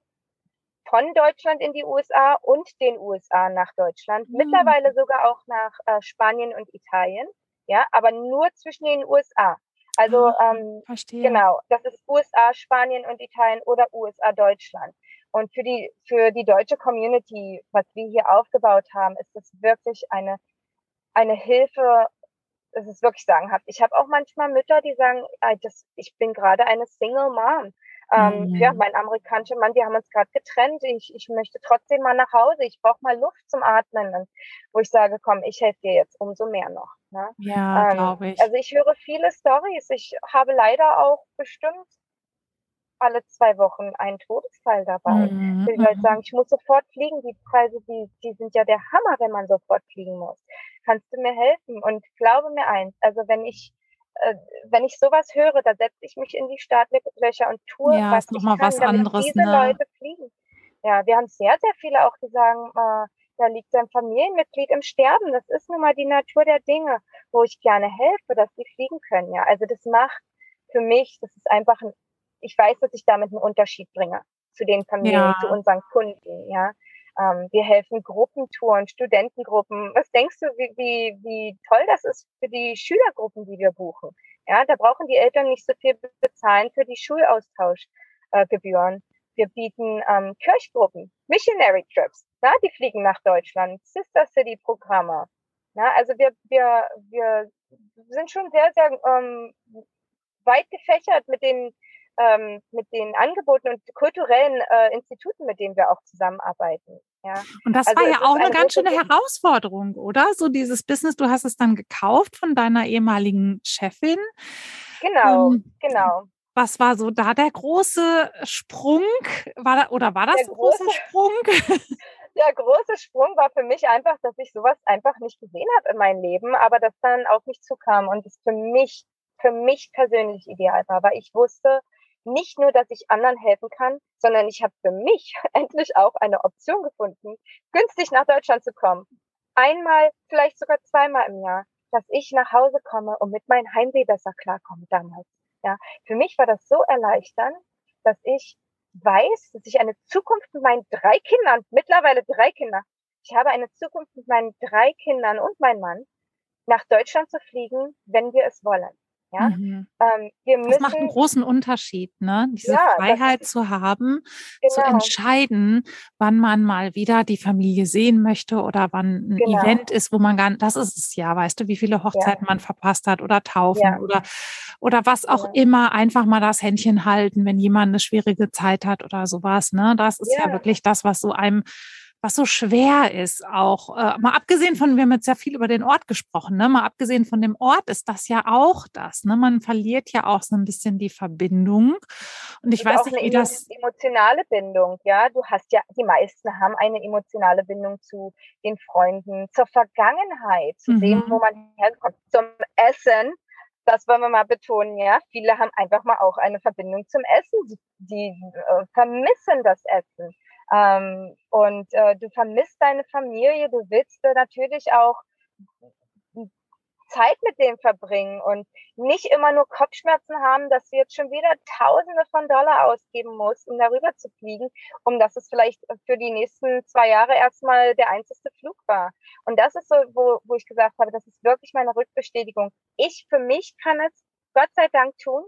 von Deutschland in die USA und den USA nach Deutschland, mhm. mittlerweile sogar auch nach äh, Spanien und Italien, ja, aber nur zwischen den USA. Also ah, ähm, verstehe. genau, das ist USA, Spanien und Italien oder USA, Deutschland. Und für die für die deutsche Community, was wir hier aufgebaut haben, ist das wirklich eine eine Hilfe es ist wirklich sagenhaft. Ich habe auch manchmal Mütter, die sagen, das, ich bin gerade eine Single Mom. Ähm, mhm. Ja, mein amerikanischer Mann, die haben uns gerade getrennt. Ich, ich möchte trotzdem mal nach Hause. Ich brauche mal Luft zum Atmen. Und wo ich sage, komm, ich helfe dir jetzt umso mehr noch. Ne? Ja, ähm, glaube ich. Also ich höre viele Stories. Ich habe leider auch bestimmt alle zwei Wochen einen Todesfall dabei. Mhm. Die Leute mhm. sagen, ich muss sofort fliegen. Die Preise, die, die sind ja der Hammer, wenn man sofort fliegen muss. Kannst du mir helfen? Und glaube mir eins, also wenn ich äh, wenn ich sowas höre, da setze ich mich in die Startlöcher und tue, ja, was noch mal was anderes, diese ne? Leute fliegen. Ja, wir haben sehr, sehr viele auch, die sagen, äh, da liegt sein Familienmitglied im Sterben. Das ist nun mal die Natur der Dinge, wo ich gerne helfe, dass die fliegen können. Ja, also das macht für mich, das ist einfach ein, ich weiß, dass ich damit einen Unterschied bringe zu den Familien, ja. zu unseren Kunden. Ja, ähm, wir helfen Gruppentouren, Studentengruppen. Was denkst du, wie, wie, wie toll das ist für die Schülergruppen, die wir buchen? Ja, da brauchen die Eltern nicht so viel bezahlen für die Schulaustauschgebühren. Äh, wir bieten ähm, Kirchgruppen, Missionary Trips. Na, die fliegen nach Deutschland, Sister City Programme. Na, also wir, wir, wir sind schon sehr, sehr ähm, weit gefächert mit den ähm, mit den Angeboten und kulturellen äh, Instituten, mit denen wir auch zusammenarbeiten. Ja. Und das also war ja auch eine ganz schöne Herausforderung, oder? So dieses Business, du hast es dann gekauft von deiner ehemaligen Chefin. Genau, ähm, genau. Was war so da der große Sprung? War da, oder war das der ein große Sprung? der große Sprung war für mich einfach, dass ich sowas einfach nicht gesehen habe in meinem Leben, aber das dann auf mich zukam und es für mich, für mich persönlich ideal war, weil ich wusste, nicht nur, dass ich anderen helfen kann, sondern ich habe für mich endlich auch eine Option gefunden, günstig nach Deutschland zu kommen. Einmal, vielleicht sogar zweimal im Jahr, dass ich nach Hause komme und mit meinem Heimweh besser klarkomme damals. Ja, für mich war das so erleichternd, dass ich weiß, dass ich eine Zukunft mit meinen drei Kindern, mittlerweile drei Kinder, ich habe eine Zukunft mit meinen drei Kindern und meinem Mann, nach Deutschland zu fliegen, wenn wir es wollen. Ja, mhm. ähm, wir müssen, das macht einen großen Unterschied, ne? Diese ja, Freiheit ist, zu haben, genau. zu entscheiden, wann man mal wieder die Familie sehen möchte oder wann ein genau. Event ist, wo man gar das ist es ja, weißt du, wie viele Hochzeiten ja. man verpasst hat oder Taufen ja. oder, oder was auch immer, einfach mal das Händchen halten, wenn jemand eine schwierige Zeit hat oder sowas, ne? Das ist ja, wirklich das, was so einem was so schwer ist auch. Äh, mal abgesehen von, wir haben jetzt sehr viel über den Ort gesprochen, ne? Mal abgesehen von dem Ort ist das ja auch das. Ne? Man verliert ja auch so ein bisschen die Verbindung. Und ich und weiß nicht, wie das. Emotionale Bindung, ja. Du hast ja, die meisten haben eine emotionale Bindung zu den Freunden, zur Vergangenheit, zu mhm. dem, wo man herkommt, zum Essen. Das wollen wir mal betonen, ja. Viele haben einfach mal auch eine Verbindung zum Essen. Die, die äh, vermissen das Essen. Ähm, und äh, du vermisst deine Familie, du willst natürlich auch Zeit mit dem verbringen und nicht immer nur Kopfschmerzen haben, dass du jetzt schon wieder Tausende von Dollar ausgeben musst, um darüber zu fliegen, um dass es vielleicht für die nächsten zwei Jahre erstmal der einzige Flug war. Und das ist so, wo, wo ich gesagt habe, das ist wirklich meine Rückbestätigung. Ich für mich kann es Gott sei Dank tun.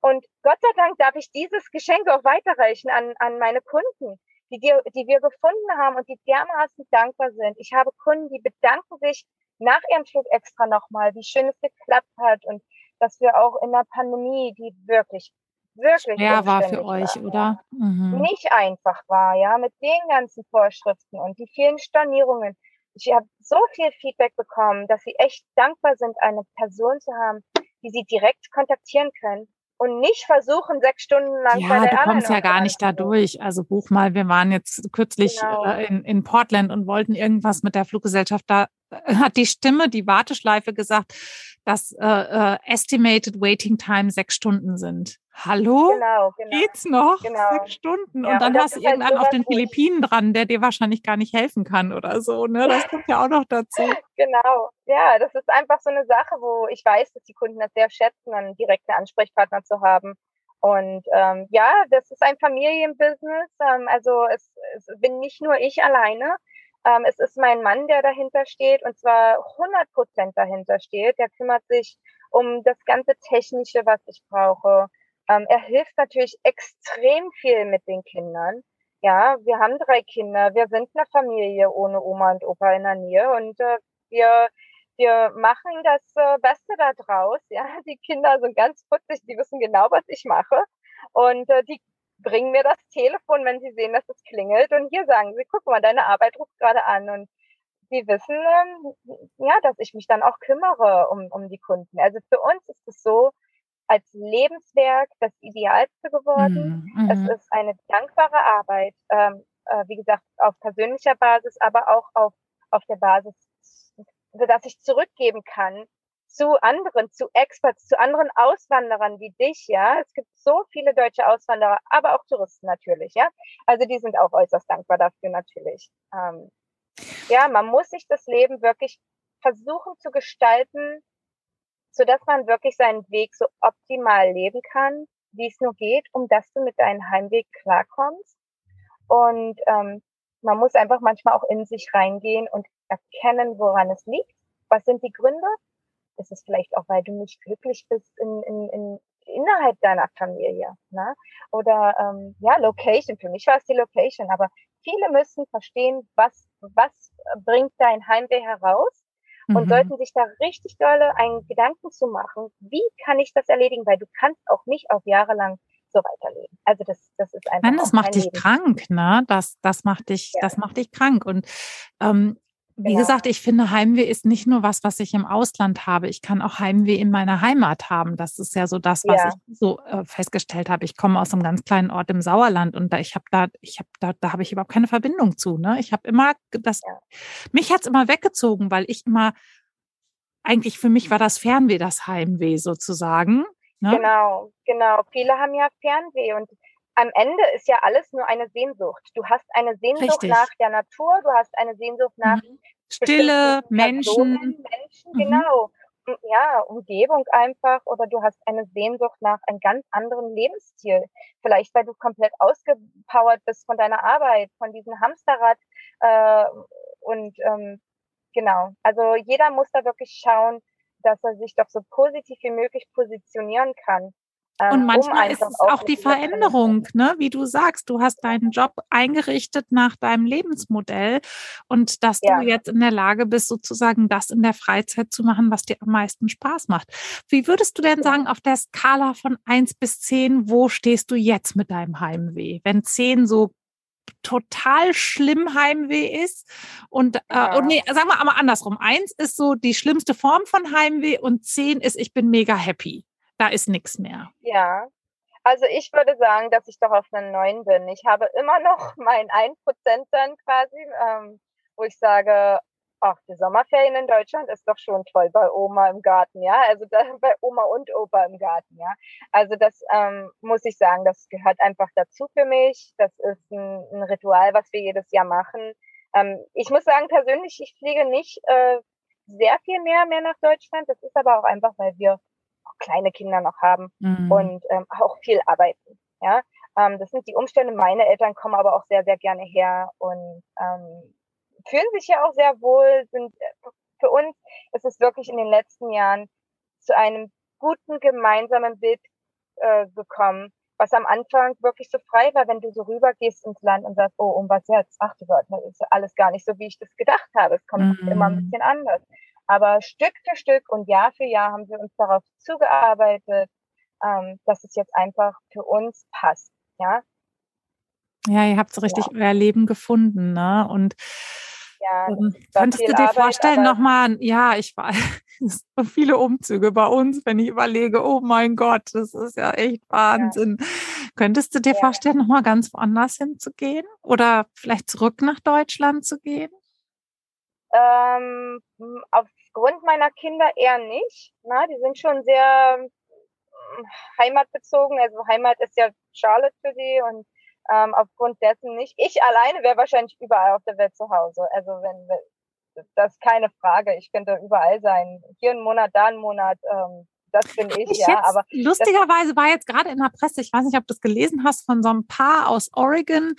Und Gott sei Dank darf ich dieses Geschenk auch weiterreichen an, an meine Kunden die, wir, die wir gefunden haben und die dermaßen dankbar sind. Ich habe Kunden, die bedanken sich nach ihrem Flug extra nochmal, wie schön es geklappt hat und dass wir auch in der Pandemie, die wirklich, wirklich schwer war für euch, war, oder? Mhm. Nicht einfach war, ja, mit den ganzen Vorschriften und die vielen Stornierungen. Ich habe so viel Feedback bekommen, dass sie echt dankbar sind, eine Person zu haben, die sie direkt kontaktieren können und nicht versuchen, sechs Stunden lang ja, bei der du kommst ja gar nicht da durch. Also buch mal, wir waren jetzt kürzlich genau. äh, in, in Portland und wollten irgendwas mit der Fluggesellschaft. Da äh, hat die Stimme, die Warteschleife gesagt, dass äh, äh, estimated waiting time sechs Stunden sind. Hallo? Genau, genau. Geht's noch? Genau. Sechs Stunden. Ja, und dann und hast du irgendwann halt auf den Philippinen dran, der dir wahrscheinlich gar nicht helfen kann oder so. Ne? Das kommt ja auch noch dazu. Genau. Ja, das ist einfach so eine Sache, wo ich weiß, dass die Kunden das sehr schätzen, einen direkten Ansprechpartner zu haben. Und ähm, ja, das ist ein Familienbusiness. Ähm, also es, es bin nicht nur ich alleine. Ähm, es ist mein Mann, der dahinter steht und zwar 100 Prozent dahinter steht. Der kümmert sich um das ganze Technische, was ich brauche ähm, er hilft natürlich extrem viel mit den Kindern. Ja, wir haben drei Kinder, wir sind eine Familie ohne Oma und Opa in der Nähe und äh, wir wir machen das äh, Beste da draus. Ja, die Kinder sind ganz putzig, die wissen genau, was ich mache und äh, die bringen mir das Telefon, wenn sie sehen, dass es klingelt und hier sagen sie, guck mal, deine Arbeit ruft gerade an und sie wissen, ähm, ja, dass ich mich dann auch kümmere um, um die Kunden. Also für uns ist es so, als Lebenswerk das Idealste geworden. Mhm. Es mhm. ist eine dankbare Arbeit, ähm, äh, wie gesagt, auf persönlicher Basis, aber auch auf, auf der Basis, dass ich zurückgeben kann zu anderen, zu Experts, zu anderen Auswanderern wie dich, ja. Es gibt so viele deutsche Auswanderer, aber auch Touristen natürlich, ja. Also die sind auch äußerst dankbar dafür natürlich. Ähm, ja, man muss sich das Leben wirklich versuchen zu gestalten, so dass man wirklich seinen Weg so optimal leben kann, wie es nur geht, um dass du mit deinem Heimweg klarkommst. Und ähm, man muss einfach manchmal auch in sich reingehen und erkennen, woran es liegt. Was sind die Gründe? Ist es vielleicht auch, weil du nicht glücklich bist in, in, in, innerhalb deiner Familie? Ne? Oder ähm, ja, Location. Für mich war es die Location, aber viele müssen verstehen, was, was bringt dein Heimweh heraus und mhm. sollten sich da richtig dolle einen Gedanken zu machen, wie kann ich das erledigen, weil du kannst auch nicht auf Jahre lang so weiterleben. Also das, das ist einfach. Nein, das macht dich Leben. krank, ne? Das, das macht dich, ja. das macht dich krank. Und ähm, wie genau. gesagt, ich finde, Heimweh ist nicht nur was, was ich im Ausland habe. Ich kann auch Heimweh in meiner Heimat haben. Das ist ja so das, was ja. ich so äh, festgestellt habe. Ich komme aus einem ganz kleinen Ort im Sauerland und da ich habe da, ich habe da, da habe ich überhaupt keine Verbindung zu. Ne? Ich habe immer das, ja. mich hat's immer weggezogen, weil ich immer eigentlich für mich war das Fernweh das Heimweh sozusagen. Ne? Genau, genau. Viele haben ja Fernweh und am Ende ist ja alles nur eine Sehnsucht. Du hast eine Sehnsucht Richtig. nach der Natur, du hast eine Sehnsucht nach mhm. Stille, Menschen. Menschen, mhm. genau. Ja, Umgebung einfach oder du hast eine Sehnsucht nach einem ganz anderen Lebensstil. Vielleicht, weil du komplett ausgepowert bist von deiner Arbeit, von diesem Hamsterrad äh, und ähm, genau. Also jeder muss da wirklich schauen, dass er sich doch so positiv wie möglich positionieren kann. Und ähm, manchmal um ist es auch die Veränderung, ne? wie du sagst, du hast deinen Job eingerichtet nach deinem Lebensmodell und dass ja. du jetzt in der Lage bist, sozusagen das in der Freizeit zu machen, was dir am meisten Spaß macht. Wie würdest du denn sagen, auf der Skala von eins bis zehn, wo stehst du jetzt mit deinem Heimweh? Wenn zehn so total schlimm Heimweh ist und, äh, ja. und nee, sagen wir aber andersrum. Eins ist so die schlimmste Form von Heimweh und zehn ist, ich bin mega happy da ist nichts mehr. Ja, also ich würde sagen, dass ich doch auf einer neuen bin. Ich habe immer noch mein 1% dann quasi, ähm, wo ich sage, ach, die Sommerferien in Deutschland ist doch schon toll bei Oma im Garten, ja. Also da, bei Oma und Opa im Garten, ja. Also das ähm, muss ich sagen, das gehört einfach dazu für mich. Das ist ein, ein Ritual, was wir jedes Jahr machen. Ähm, ich muss sagen, persönlich, ich fliege nicht äh, sehr viel mehr mehr nach Deutschland. Das ist aber auch einfach, weil wir kleine Kinder noch haben mhm. und ähm, auch viel arbeiten. Ja, ähm, das sind die Umstände. Meine Eltern kommen aber auch sehr, sehr gerne her und ähm, fühlen sich ja auch sehr wohl. Sind äh, für uns ist es wirklich in den letzten Jahren zu einem guten gemeinsamen Bild äh, gekommen, was am Anfang wirklich so frei war, wenn du so rübergehst ins Land und sagst, oh, um was jetzt? Ach du Gott, das ist alles gar nicht so, wie ich das gedacht habe. Es kommt mhm. immer ein bisschen anders. Aber Stück für Stück und Jahr für Jahr haben wir uns darauf zugearbeitet, ähm, dass es jetzt einfach für uns passt. Ja, ja ihr habt so richtig ja. euer Leben gefunden. Ne? Und ja, ähm, könntest du dir Arbeit, vorstellen, nochmal, ja, ich war so viele Umzüge bei uns, wenn ich überlege, oh mein Gott, das ist ja echt Wahnsinn. Ja. Könntest du dir ja. vorstellen, nochmal ganz woanders hinzugehen oder vielleicht zurück nach Deutschland zu gehen? Ähm, aufgrund meiner Kinder eher nicht. Na, die sind schon sehr hm, heimatbezogen. Also Heimat ist ja Charlotte für die und ähm, aufgrund dessen nicht. Ich alleine wäre wahrscheinlich überall auf der Welt zu Hause. Also wenn das ist keine Frage. Ich könnte überall sein. Hier einen Monat, da einen Monat. Ähm, das bin ich, ich ja. Aber lustigerweise war jetzt gerade in der Presse, ich weiß nicht, ob du das gelesen hast, von so einem Paar aus Oregon,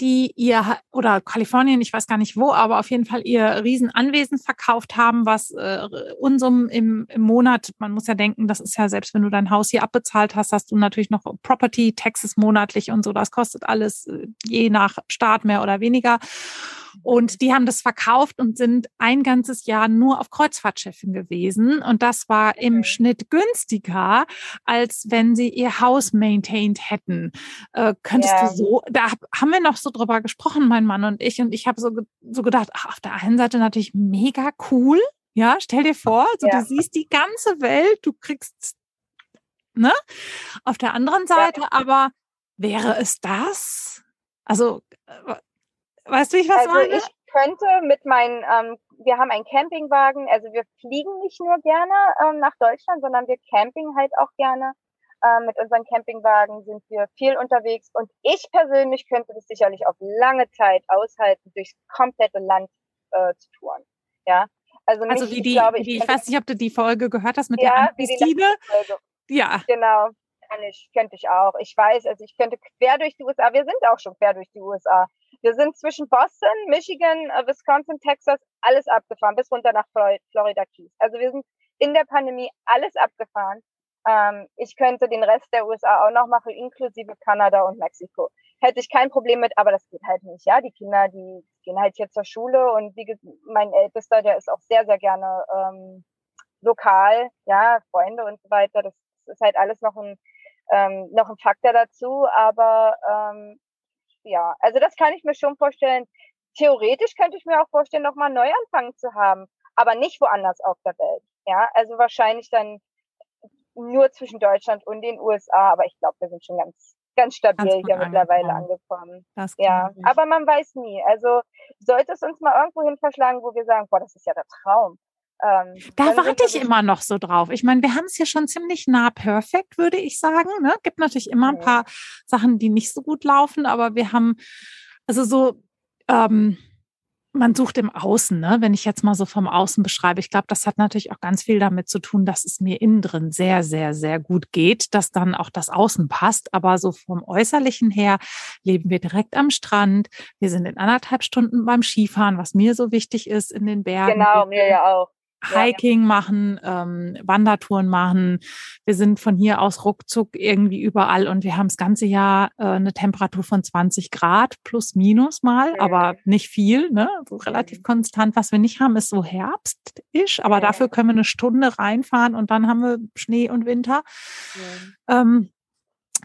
die ihr oder Kalifornien, ich weiß gar nicht wo, aber auf jeden Fall ihr Riesenanwesen verkauft haben, was äh, Unsummen im, im Monat, man muss ja denken, das ist ja selbst wenn du dein Haus hier abbezahlt hast, hast du natürlich noch Property Taxes monatlich und so. Das kostet alles äh, je nach Staat mehr oder weniger. Und die haben das verkauft und sind ein ganzes Jahr nur auf Kreuzfahrtschiffen gewesen. Und das war im okay. Schnitt günstiger, als wenn sie ihr Haus maintained hätten. Äh, könntest ja. du so, da haben wir noch so drüber gesprochen, mein Mann und ich. Und ich habe so, so gedacht, ach, auf der einen Seite natürlich mega cool. Ja, stell dir vor, so, ja. du siehst die ganze Welt, du kriegst, ne? Auf der anderen Seite ja. aber wäre es das? Also, äh, Weißt du, ich was also meine? Ich könnte mit meinen ähm, wir haben einen Campingwagen, also wir fliegen nicht nur gerne ähm, nach Deutschland, sondern wir camping halt auch gerne. Ähm, mit unseren Campingwagen sind wir viel unterwegs und ich persönlich könnte das sicherlich auf lange Zeit aushalten, durchs komplette Land äh, zu touren. Ja, also, also wie die, ich, glaube, ich, die, ich weiß nicht, ob du die Folge gehört hast mit ja, der Christine. Ja. Genau. Kann ich, könnte ich auch. Ich weiß, also ich könnte quer durch die USA. Wir sind auch schon quer durch die USA. Wir sind zwischen Boston, Michigan, äh, Wisconsin, Texas, alles abgefahren, bis runter nach Florida Keys. Also wir sind in der Pandemie alles abgefahren. Ähm, ich könnte den Rest der USA auch noch machen, inklusive Kanada und Mexiko. Hätte ich kein Problem mit, aber das geht halt nicht. Ja, die Kinder, die gehen halt hier zur Schule und wie mein Ältester, der ist auch sehr, sehr gerne ähm, lokal, ja, Freunde und so weiter. Das ist halt alles noch ein ähm, noch ein Faktor dazu, aber ähm, ja, also das kann ich mir schon vorstellen. Theoretisch könnte ich mir auch vorstellen, nochmal neu anfangen zu haben, aber nicht woanders auf der Welt. Ja, also wahrscheinlich dann nur zwischen Deutschland und den USA, aber ich glaube, wir sind schon ganz, ganz stabil ganz hier mittlerweile angekommen. Das ja, aber man weiß nie. Also sollte es uns mal irgendwo hin verschlagen, wo wir sagen, boah, das ist ja der Traum. Ähm, da warte ich immer noch so drauf. Ich meine, wir haben es hier schon ziemlich nah perfekt, würde ich sagen. Ne? Gibt natürlich immer ein paar Sachen, die nicht so gut laufen, aber wir haben also so ähm, man sucht im Außen, ne? wenn ich jetzt mal so vom Außen beschreibe. Ich glaube, das hat natürlich auch ganz viel damit zu tun, dass es mir innen drin sehr, sehr, sehr gut geht, dass dann auch das Außen passt. Aber so vom Äußerlichen her leben wir direkt am Strand. Wir sind in anderthalb Stunden beim Skifahren, was mir so wichtig ist in den Bergen. Genau, mir ja auch. Hiking ja. machen, ähm, Wandertouren machen. Wir sind von hier aus ruckzuck irgendwie überall und wir haben das ganze Jahr äh, eine Temperatur von 20 Grad plus minus mal, mhm. aber nicht viel, ne? So relativ mhm. konstant. Was wir nicht haben, ist so herbstisch, aber dafür können wir eine Stunde reinfahren und dann haben wir Schnee und Winter. Ähm,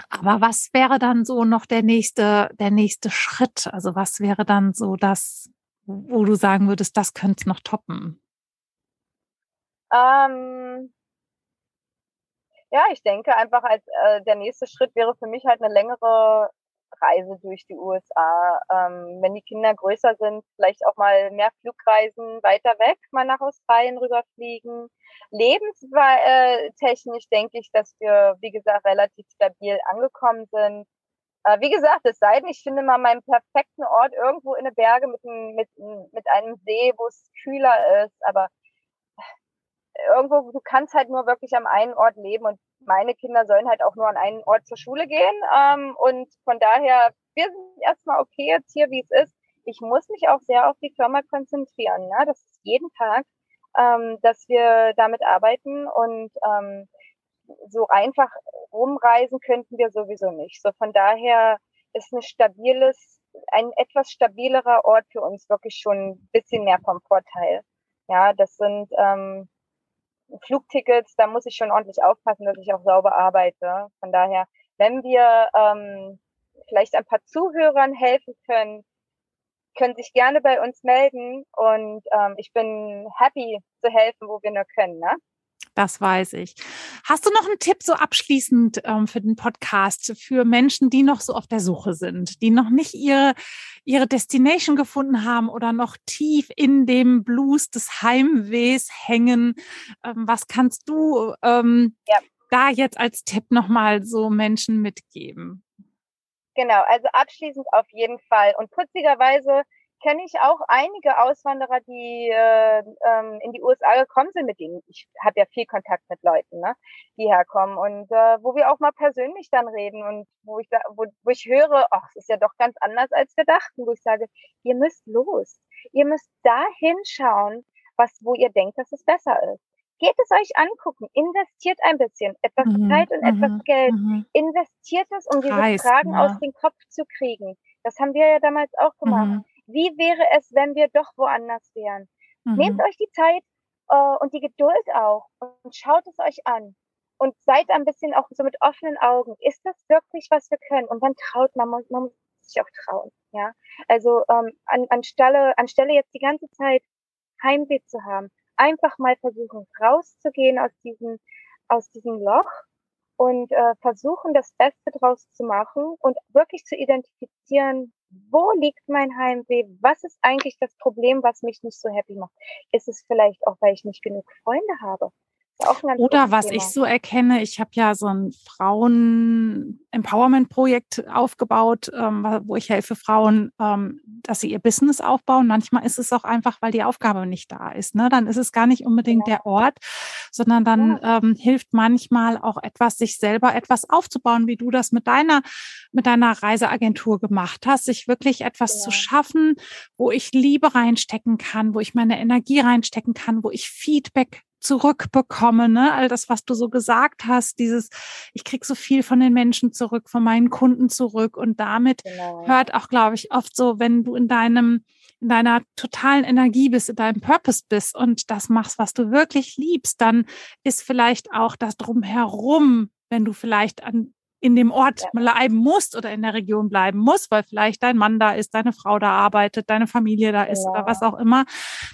aber was wäre dann so noch der nächste, der nächste Schritt? Also was wäre dann so das, wo du sagen würdest, das könnte noch toppen? Ähm, ja, ich denke einfach als äh, der nächste Schritt wäre für mich halt eine längere Reise durch die USA. Ähm, wenn die Kinder größer sind, vielleicht auch mal mehr Flugreisen weiter weg, mal nach Australien rüberfliegen. Lebenstechnisch denke ich, dass wir, wie gesagt, relativ stabil angekommen sind. Äh, wie gesagt, es sei denn, ich finde mal meinen perfekten Ort irgendwo in den Berge mit, mit, mit einem See, wo es kühler ist. Aber irgendwo, du kannst halt nur wirklich am einen Ort leben und meine Kinder sollen halt auch nur an einen Ort zur Schule gehen. Ähm, und von daher, wir sind erstmal okay jetzt hier, wie es ist. Ich muss mich auch sehr auf die Firma konzentrieren. Ne? Das ist jeden Tag, ähm, dass wir damit arbeiten und ähm, so einfach rumreisen könnten wir sowieso nicht. So von daher ist ein stabiles, ein etwas stabilerer Ort für uns wirklich schon ein bisschen mehr vom Vorteil. Ja, das sind ähm, Flugtickets, da muss ich schon ordentlich aufpassen, dass ich auch sauber arbeite. Von daher, wenn wir ähm, vielleicht ein paar Zuhörern helfen können, können sich gerne bei uns melden und ähm, ich bin happy zu helfen, wo wir nur können. Ne? Das weiß ich. Hast du noch einen Tipp so abschließend ähm, für den Podcast für Menschen, die noch so auf der Suche sind, die noch nicht ihre, ihre Destination gefunden haben oder noch tief in dem Blues des Heimwehs hängen? Ähm, was kannst du ähm, ja. da jetzt als Tipp nochmal so Menschen mitgeben? Genau, also abschließend auf jeden Fall. Und putzigerweise kenne ich auch einige Auswanderer, die äh, ähm, in die USA gekommen sind, mit denen ich habe ja viel Kontakt mit Leuten, ne, die herkommen und äh, wo wir auch mal persönlich dann reden und wo ich da, wo, wo ich höre, ach, es ist ja doch ganz anders als wir dachten, wo ich sage, ihr müsst los, ihr müsst da hinschauen, was, wo ihr denkt, dass es besser ist. Geht es euch angucken, investiert ein bisschen, etwas mhm, Zeit und etwas mhm, Geld, mhm. investiert es, um diese Fragen aus dem Kopf zu kriegen. Das haben wir ja damals auch gemacht. Wie wäre es, wenn wir doch woanders wären? Mhm. Nehmt euch die Zeit äh, und die Geduld auch und schaut es euch an. Und seid ein bisschen auch so mit offenen Augen. Ist das wirklich, was wir können? Und dann traut man, man muss sich auch trauen. Ja, also ähm, an, anstelle, anstelle jetzt die ganze Zeit Heimweh zu haben, einfach mal versuchen, rauszugehen aus diesem, aus diesem Loch und äh, versuchen, das Beste draus zu machen und wirklich zu identifizieren, wo liegt mein Heimweh? Was ist eigentlich das Problem, was mich nicht so happy macht? Ist es vielleicht auch, weil ich nicht genug Freunde habe? Oder was Thema. ich so erkenne, ich habe ja so ein Frauen-Empowerment-Projekt aufgebaut, ähm, wo ich helfe Frauen, ähm, dass sie ihr Business aufbauen. Manchmal ist es auch einfach, weil die Aufgabe nicht da ist. Ne? Dann ist es gar nicht unbedingt ja. der Ort, sondern dann ja. ähm, hilft manchmal auch etwas, sich selber etwas aufzubauen, wie du das mit deiner, mit deiner Reiseagentur gemacht hast, sich wirklich etwas ja. zu schaffen, wo ich Liebe reinstecken kann, wo ich meine Energie reinstecken kann, wo ich Feedback zurückbekomme, ne? All das, was du so gesagt hast, dieses, ich krieg so viel von den Menschen zurück, von meinen Kunden zurück und damit genau. hört auch, glaube ich, oft so, wenn du in deinem, in deiner totalen Energie bist, in deinem Purpose bist und das machst, was du wirklich liebst, dann ist vielleicht auch das drumherum, wenn du vielleicht an in dem Ort bleiben musst oder in der Region bleiben musst, weil vielleicht dein Mann da ist, deine Frau da arbeitet, deine Familie da ist ja. oder was auch immer,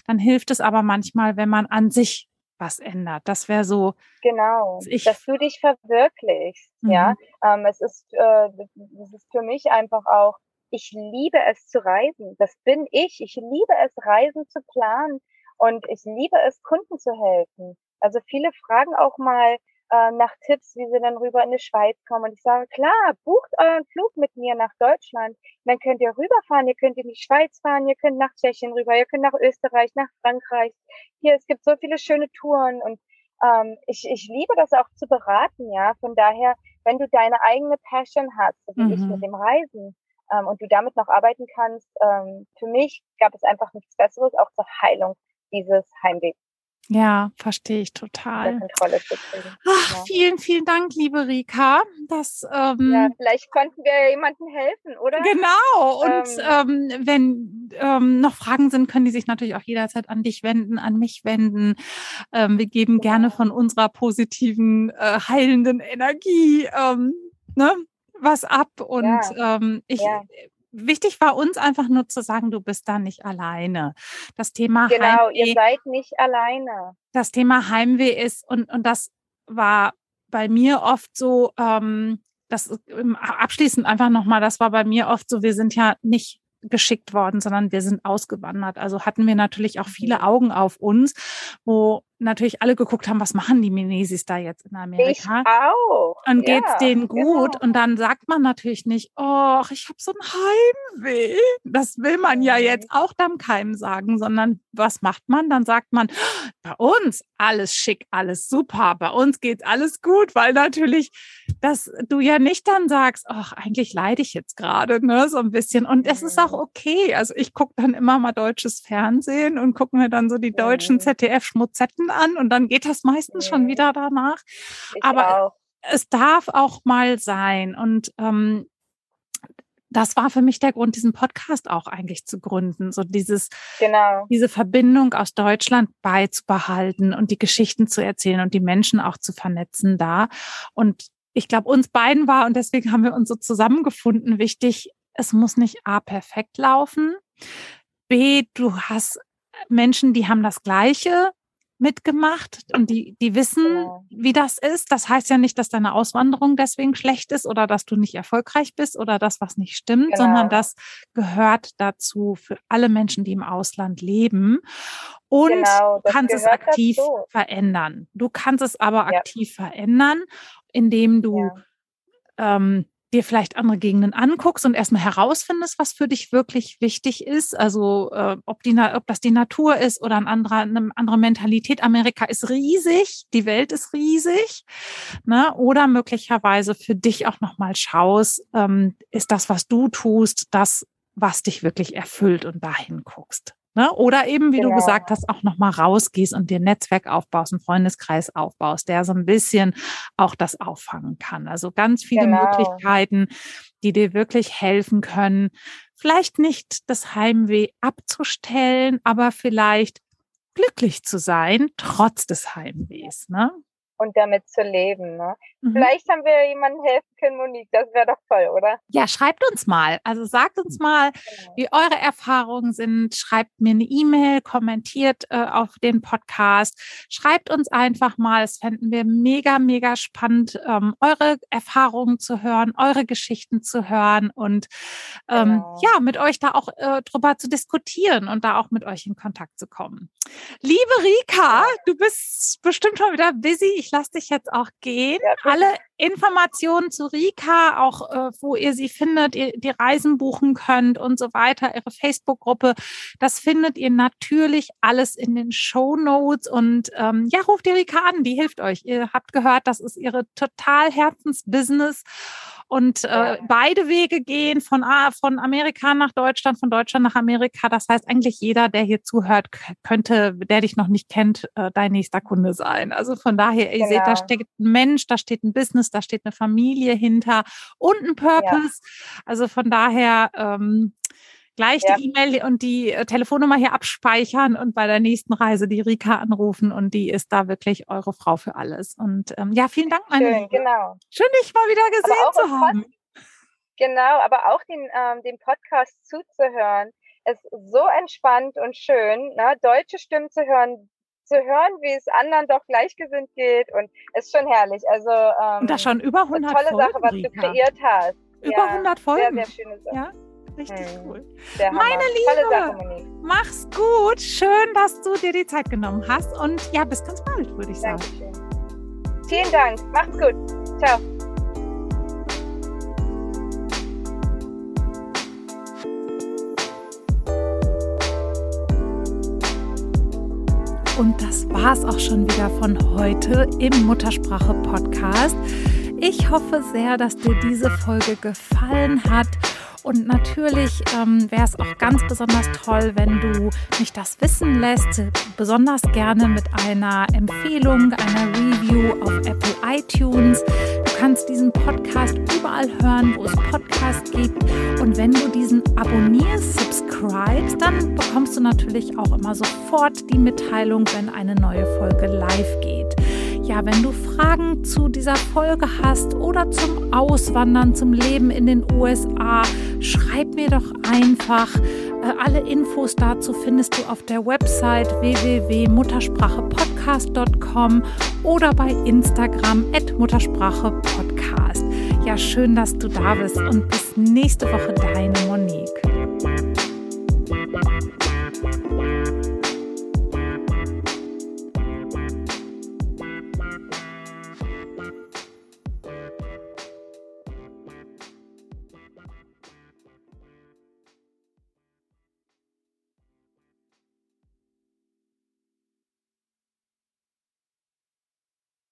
dann hilft es aber manchmal, wenn man an sich was ändert. Das wäre so. Genau, ich, dass du dich verwirklichst. Mhm. Ja, ähm, es ist, äh, das ist für mich einfach auch. Ich liebe es zu reisen. Das bin ich. Ich liebe es, Reisen zu planen und ich liebe es, Kunden zu helfen. Also viele fragen auch mal, äh, nach Tipps, wie sie dann rüber in die Schweiz kommen. Und ich sage, klar, bucht euren Flug mit mir nach Deutschland. Dann könnt ihr rüberfahren, ihr könnt in die Schweiz fahren, ihr könnt nach Tschechien rüber, ihr könnt nach Österreich, nach Frankreich. Hier, es gibt so viele schöne Touren und ähm, ich, ich liebe das auch zu beraten, ja. Von daher, wenn du deine eigene Passion hast, so wie mhm. ich mit mhm. dem Reisen, ähm, und du damit noch arbeiten kannst, ähm, für mich gab es einfach nichts Besseres, auch zur Heilung dieses Heimwegs. Ja, verstehe ich total. Ach, vielen, vielen Dank, liebe Rika. Das, ähm, ja, vielleicht konnten wir jemandem helfen, oder? Genau. Und ähm, ähm, wenn ähm, noch Fragen sind, können die sich natürlich auch jederzeit an dich wenden, an mich wenden. Ähm, wir geben genau. gerne von unserer positiven, äh, heilenden Energie ähm, ne, was ab. Und ja. ähm, ich ja wichtig war uns einfach nur zu sagen, du bist da nicht alleine. Das Thema Genau, Heimweh, ihr seid nicht alleine. Das Thema Heimweh ist, und, und das war bei mir oft so, ähm, das abschließend einfach nochmal, das war bei mir oft so, wir sind ja nicht geschickt worden, sondern wir sind ausgewandert. Also hatten wir natürlich auch viele. Augen auf uns, wo natürlich alle geguckt haben, was machen die Minesis da jetzt in Amerika? Ich auch. Und ja, geht's denen gut? Genau. Und dann sagt man natürlich nicht, oh, ich habe so ein Heimweh. Das will man ja jetzt auch dann keinem sagen, sondern was macht man? Dann sagt man, bei uns alles schick, alles super, bei uns geht's alles gut, weil natürlich, dass du ja nicht dann sagst, ach, eigentlich leide ich jetzt gerade, ne, so ein bisschen. Und es ist auch mhm. okay. Also ich gucke dann immer mal deutsches Fernsehen und gucke mir dann so die deutschen ZDF-Schmutzetten Stunden an und dann geht das meistens schon wieder danach. Ich Aber auch. es darf auch mal sein. Und ähm, das war für mich der Grund, diesen Podcast auch eigentlich zu gründen. So dieses, genau. diese Verbindung aus Deutschland beizubehalten und die Geschichten zu erzählen und die Menschen auch zu vernetzen da. Und ich glaube, uns beiden war, und deswegen haben wir uns so zusammengefunden, wichtig, es muss nicht A perfekt laufen. B, du hast Menschen, die haben das Gleiche mitgemacht und die, die wissen, genau. wie das ist. Das heißt ja nicht, dass deine Auswanderung deswegen schlecht ist oder dass du nicht erfolgreich bist oder das, was nicht stimmt, genau. sondern das gehört dazu für alle Menschen, die im Ausland leben. Und genau, kannst es aktiv dazu. verändern. Du kannst es aber ja. aktiv verändern, indem du ja. ähm, dir vielleicht andere Gegenden anguckst und erstmal herausfindest, was für dich wirklich wichtig ist. Also äh, ob, die, ob das die Natur ist oder ein anderer, eine andere Mentalität. Amerika ist riesig, die Welt ist riesig. Ne? Oder möglicherweise für dich auch nochmal schaust, ähm, ist das, was du tust, das, was dich wirklich erfüllt und dahin guckst. Ne? Oder eben, wie genau. du gesagt hast, auch nochmal rausgehst und dir ein Netzwerk aufbaust, einen Freundeskreis aufbaust, der so ein bisschen auch das auffangen kann. Also ganz viele genau. Möglichkeiten, die dir wirklich helfen können, vielleicht nicht das Heimweh abzustellen, aber vielleicht glücklich zu sein, trotz des Heimwehs. Ne? Und damit zu leben. Ne? Mhm. Vielleicht haben wir jemandem helfen können, Monique. Das wäre doch toll, oder? Ja, schreibt uns mal. Also sagt uns mal, genau. wie eure Erfahrungen sind. Schreibt mir eine E-Mail, kommentiert äh, auf den Podcast. Schreibt uns einfach mal. Es fänden wir mega, mega spannend, ähm, eure Erfahrungen zu hören, eure Geschichten zu hören und ähm, genau. ja, mit euch da auch äh, drüber zu diskutieren und da auch mit euch in Kontakt zu kommen. Liebe Rika, du bist bestimmt schon wieder busy. Ich lasse dich jetzt auch gehen. Ja, Alle Informationen zu Rika, auch äh, wo ihr sie findet, ihr die Reisen buchen könnt und so weiter, ihre Facebook-Gruppe, das findet ihr natürlich alles in den Show Notes. Und ähm, ja, ruft die Rika an, die hilft euch. Ihr habt gehört, das ist ihre total Herzensbusiness und äh, beide Wege gehen von, von Amerika nach Deutschland, von Deutschland nach Amerika. Das heißt, eigentlich jeder, der hier zuhört, könnte, der dich noch nicht kennt, äh, dein nächster Kunde sein. Also von daher, ihr genau. seht, da genau. steht ein Mensch, da steht ein Business, da steht eine Familie hinter und ein Purpose. Ja. Also von daher, ähm, gleich ja. die E-Mail und die äh, Telefonnummer hier abspeichern und bei der nächsten Reise die Rika anrufen und die ist da wirklich eure Frau für alles. Und ähm, ja, vielen Dank, meine Schön, Liebe. genau. Schön, dich mal wieder gesehen zu haben. Pod genau, aber auch den, ähm, den Podcast zuzuhören, ist so entspannt und schön, ne? deutsche Stimmen zu hören, zu hören, wie es anderen doch gleichgesinnt geht und ist schon herrlich. Also ähm, und das schon über 100 tolle Folgen, Sache, was Rika. du kreiert hast. Über ja, 100 Folgen. Sehr, sehr schöne Sache. Ja? Richtig hm. cool. Meine Liebe, mach's gut. Schön, dass du dir die Zeit genommen hast. Und ja, bis ganz bald, würde ich sagen. Dankeschön. Vielen Dank. Macht's gut. Ciao. Und das war's auch schon wieder von heute im Muttersprache Podcast. Ich hoffe sehr, dass dir diese Folge gefallen hat und natürlich ähm, wäre es auch ganz besonders toll, wenn du mich das wissen lässt, besonders gerne mit einer Empfehlung, einer Review auf Apple iTunes. Du kannst diesen Podcast überall hören, wo es Podcasts gibt. Und wenn du diesen abonnierst, subscribest, dann bekommst du natürlich auch immer sofort die Mitteilung, wenn eine neue Folge live geht. Ja, wenn du Fragen zu dieser Folge hast oder zum Auswandern, zum Leben in den USA, schreib mir doch einfach. Äh, alle Infos dazu findest du auf der Website www.muttersprachepodcast.com oder bei Instagram at Muttersprachepodcast. Ja, schön, dass du da bist und bis nächste Woche deine Monique.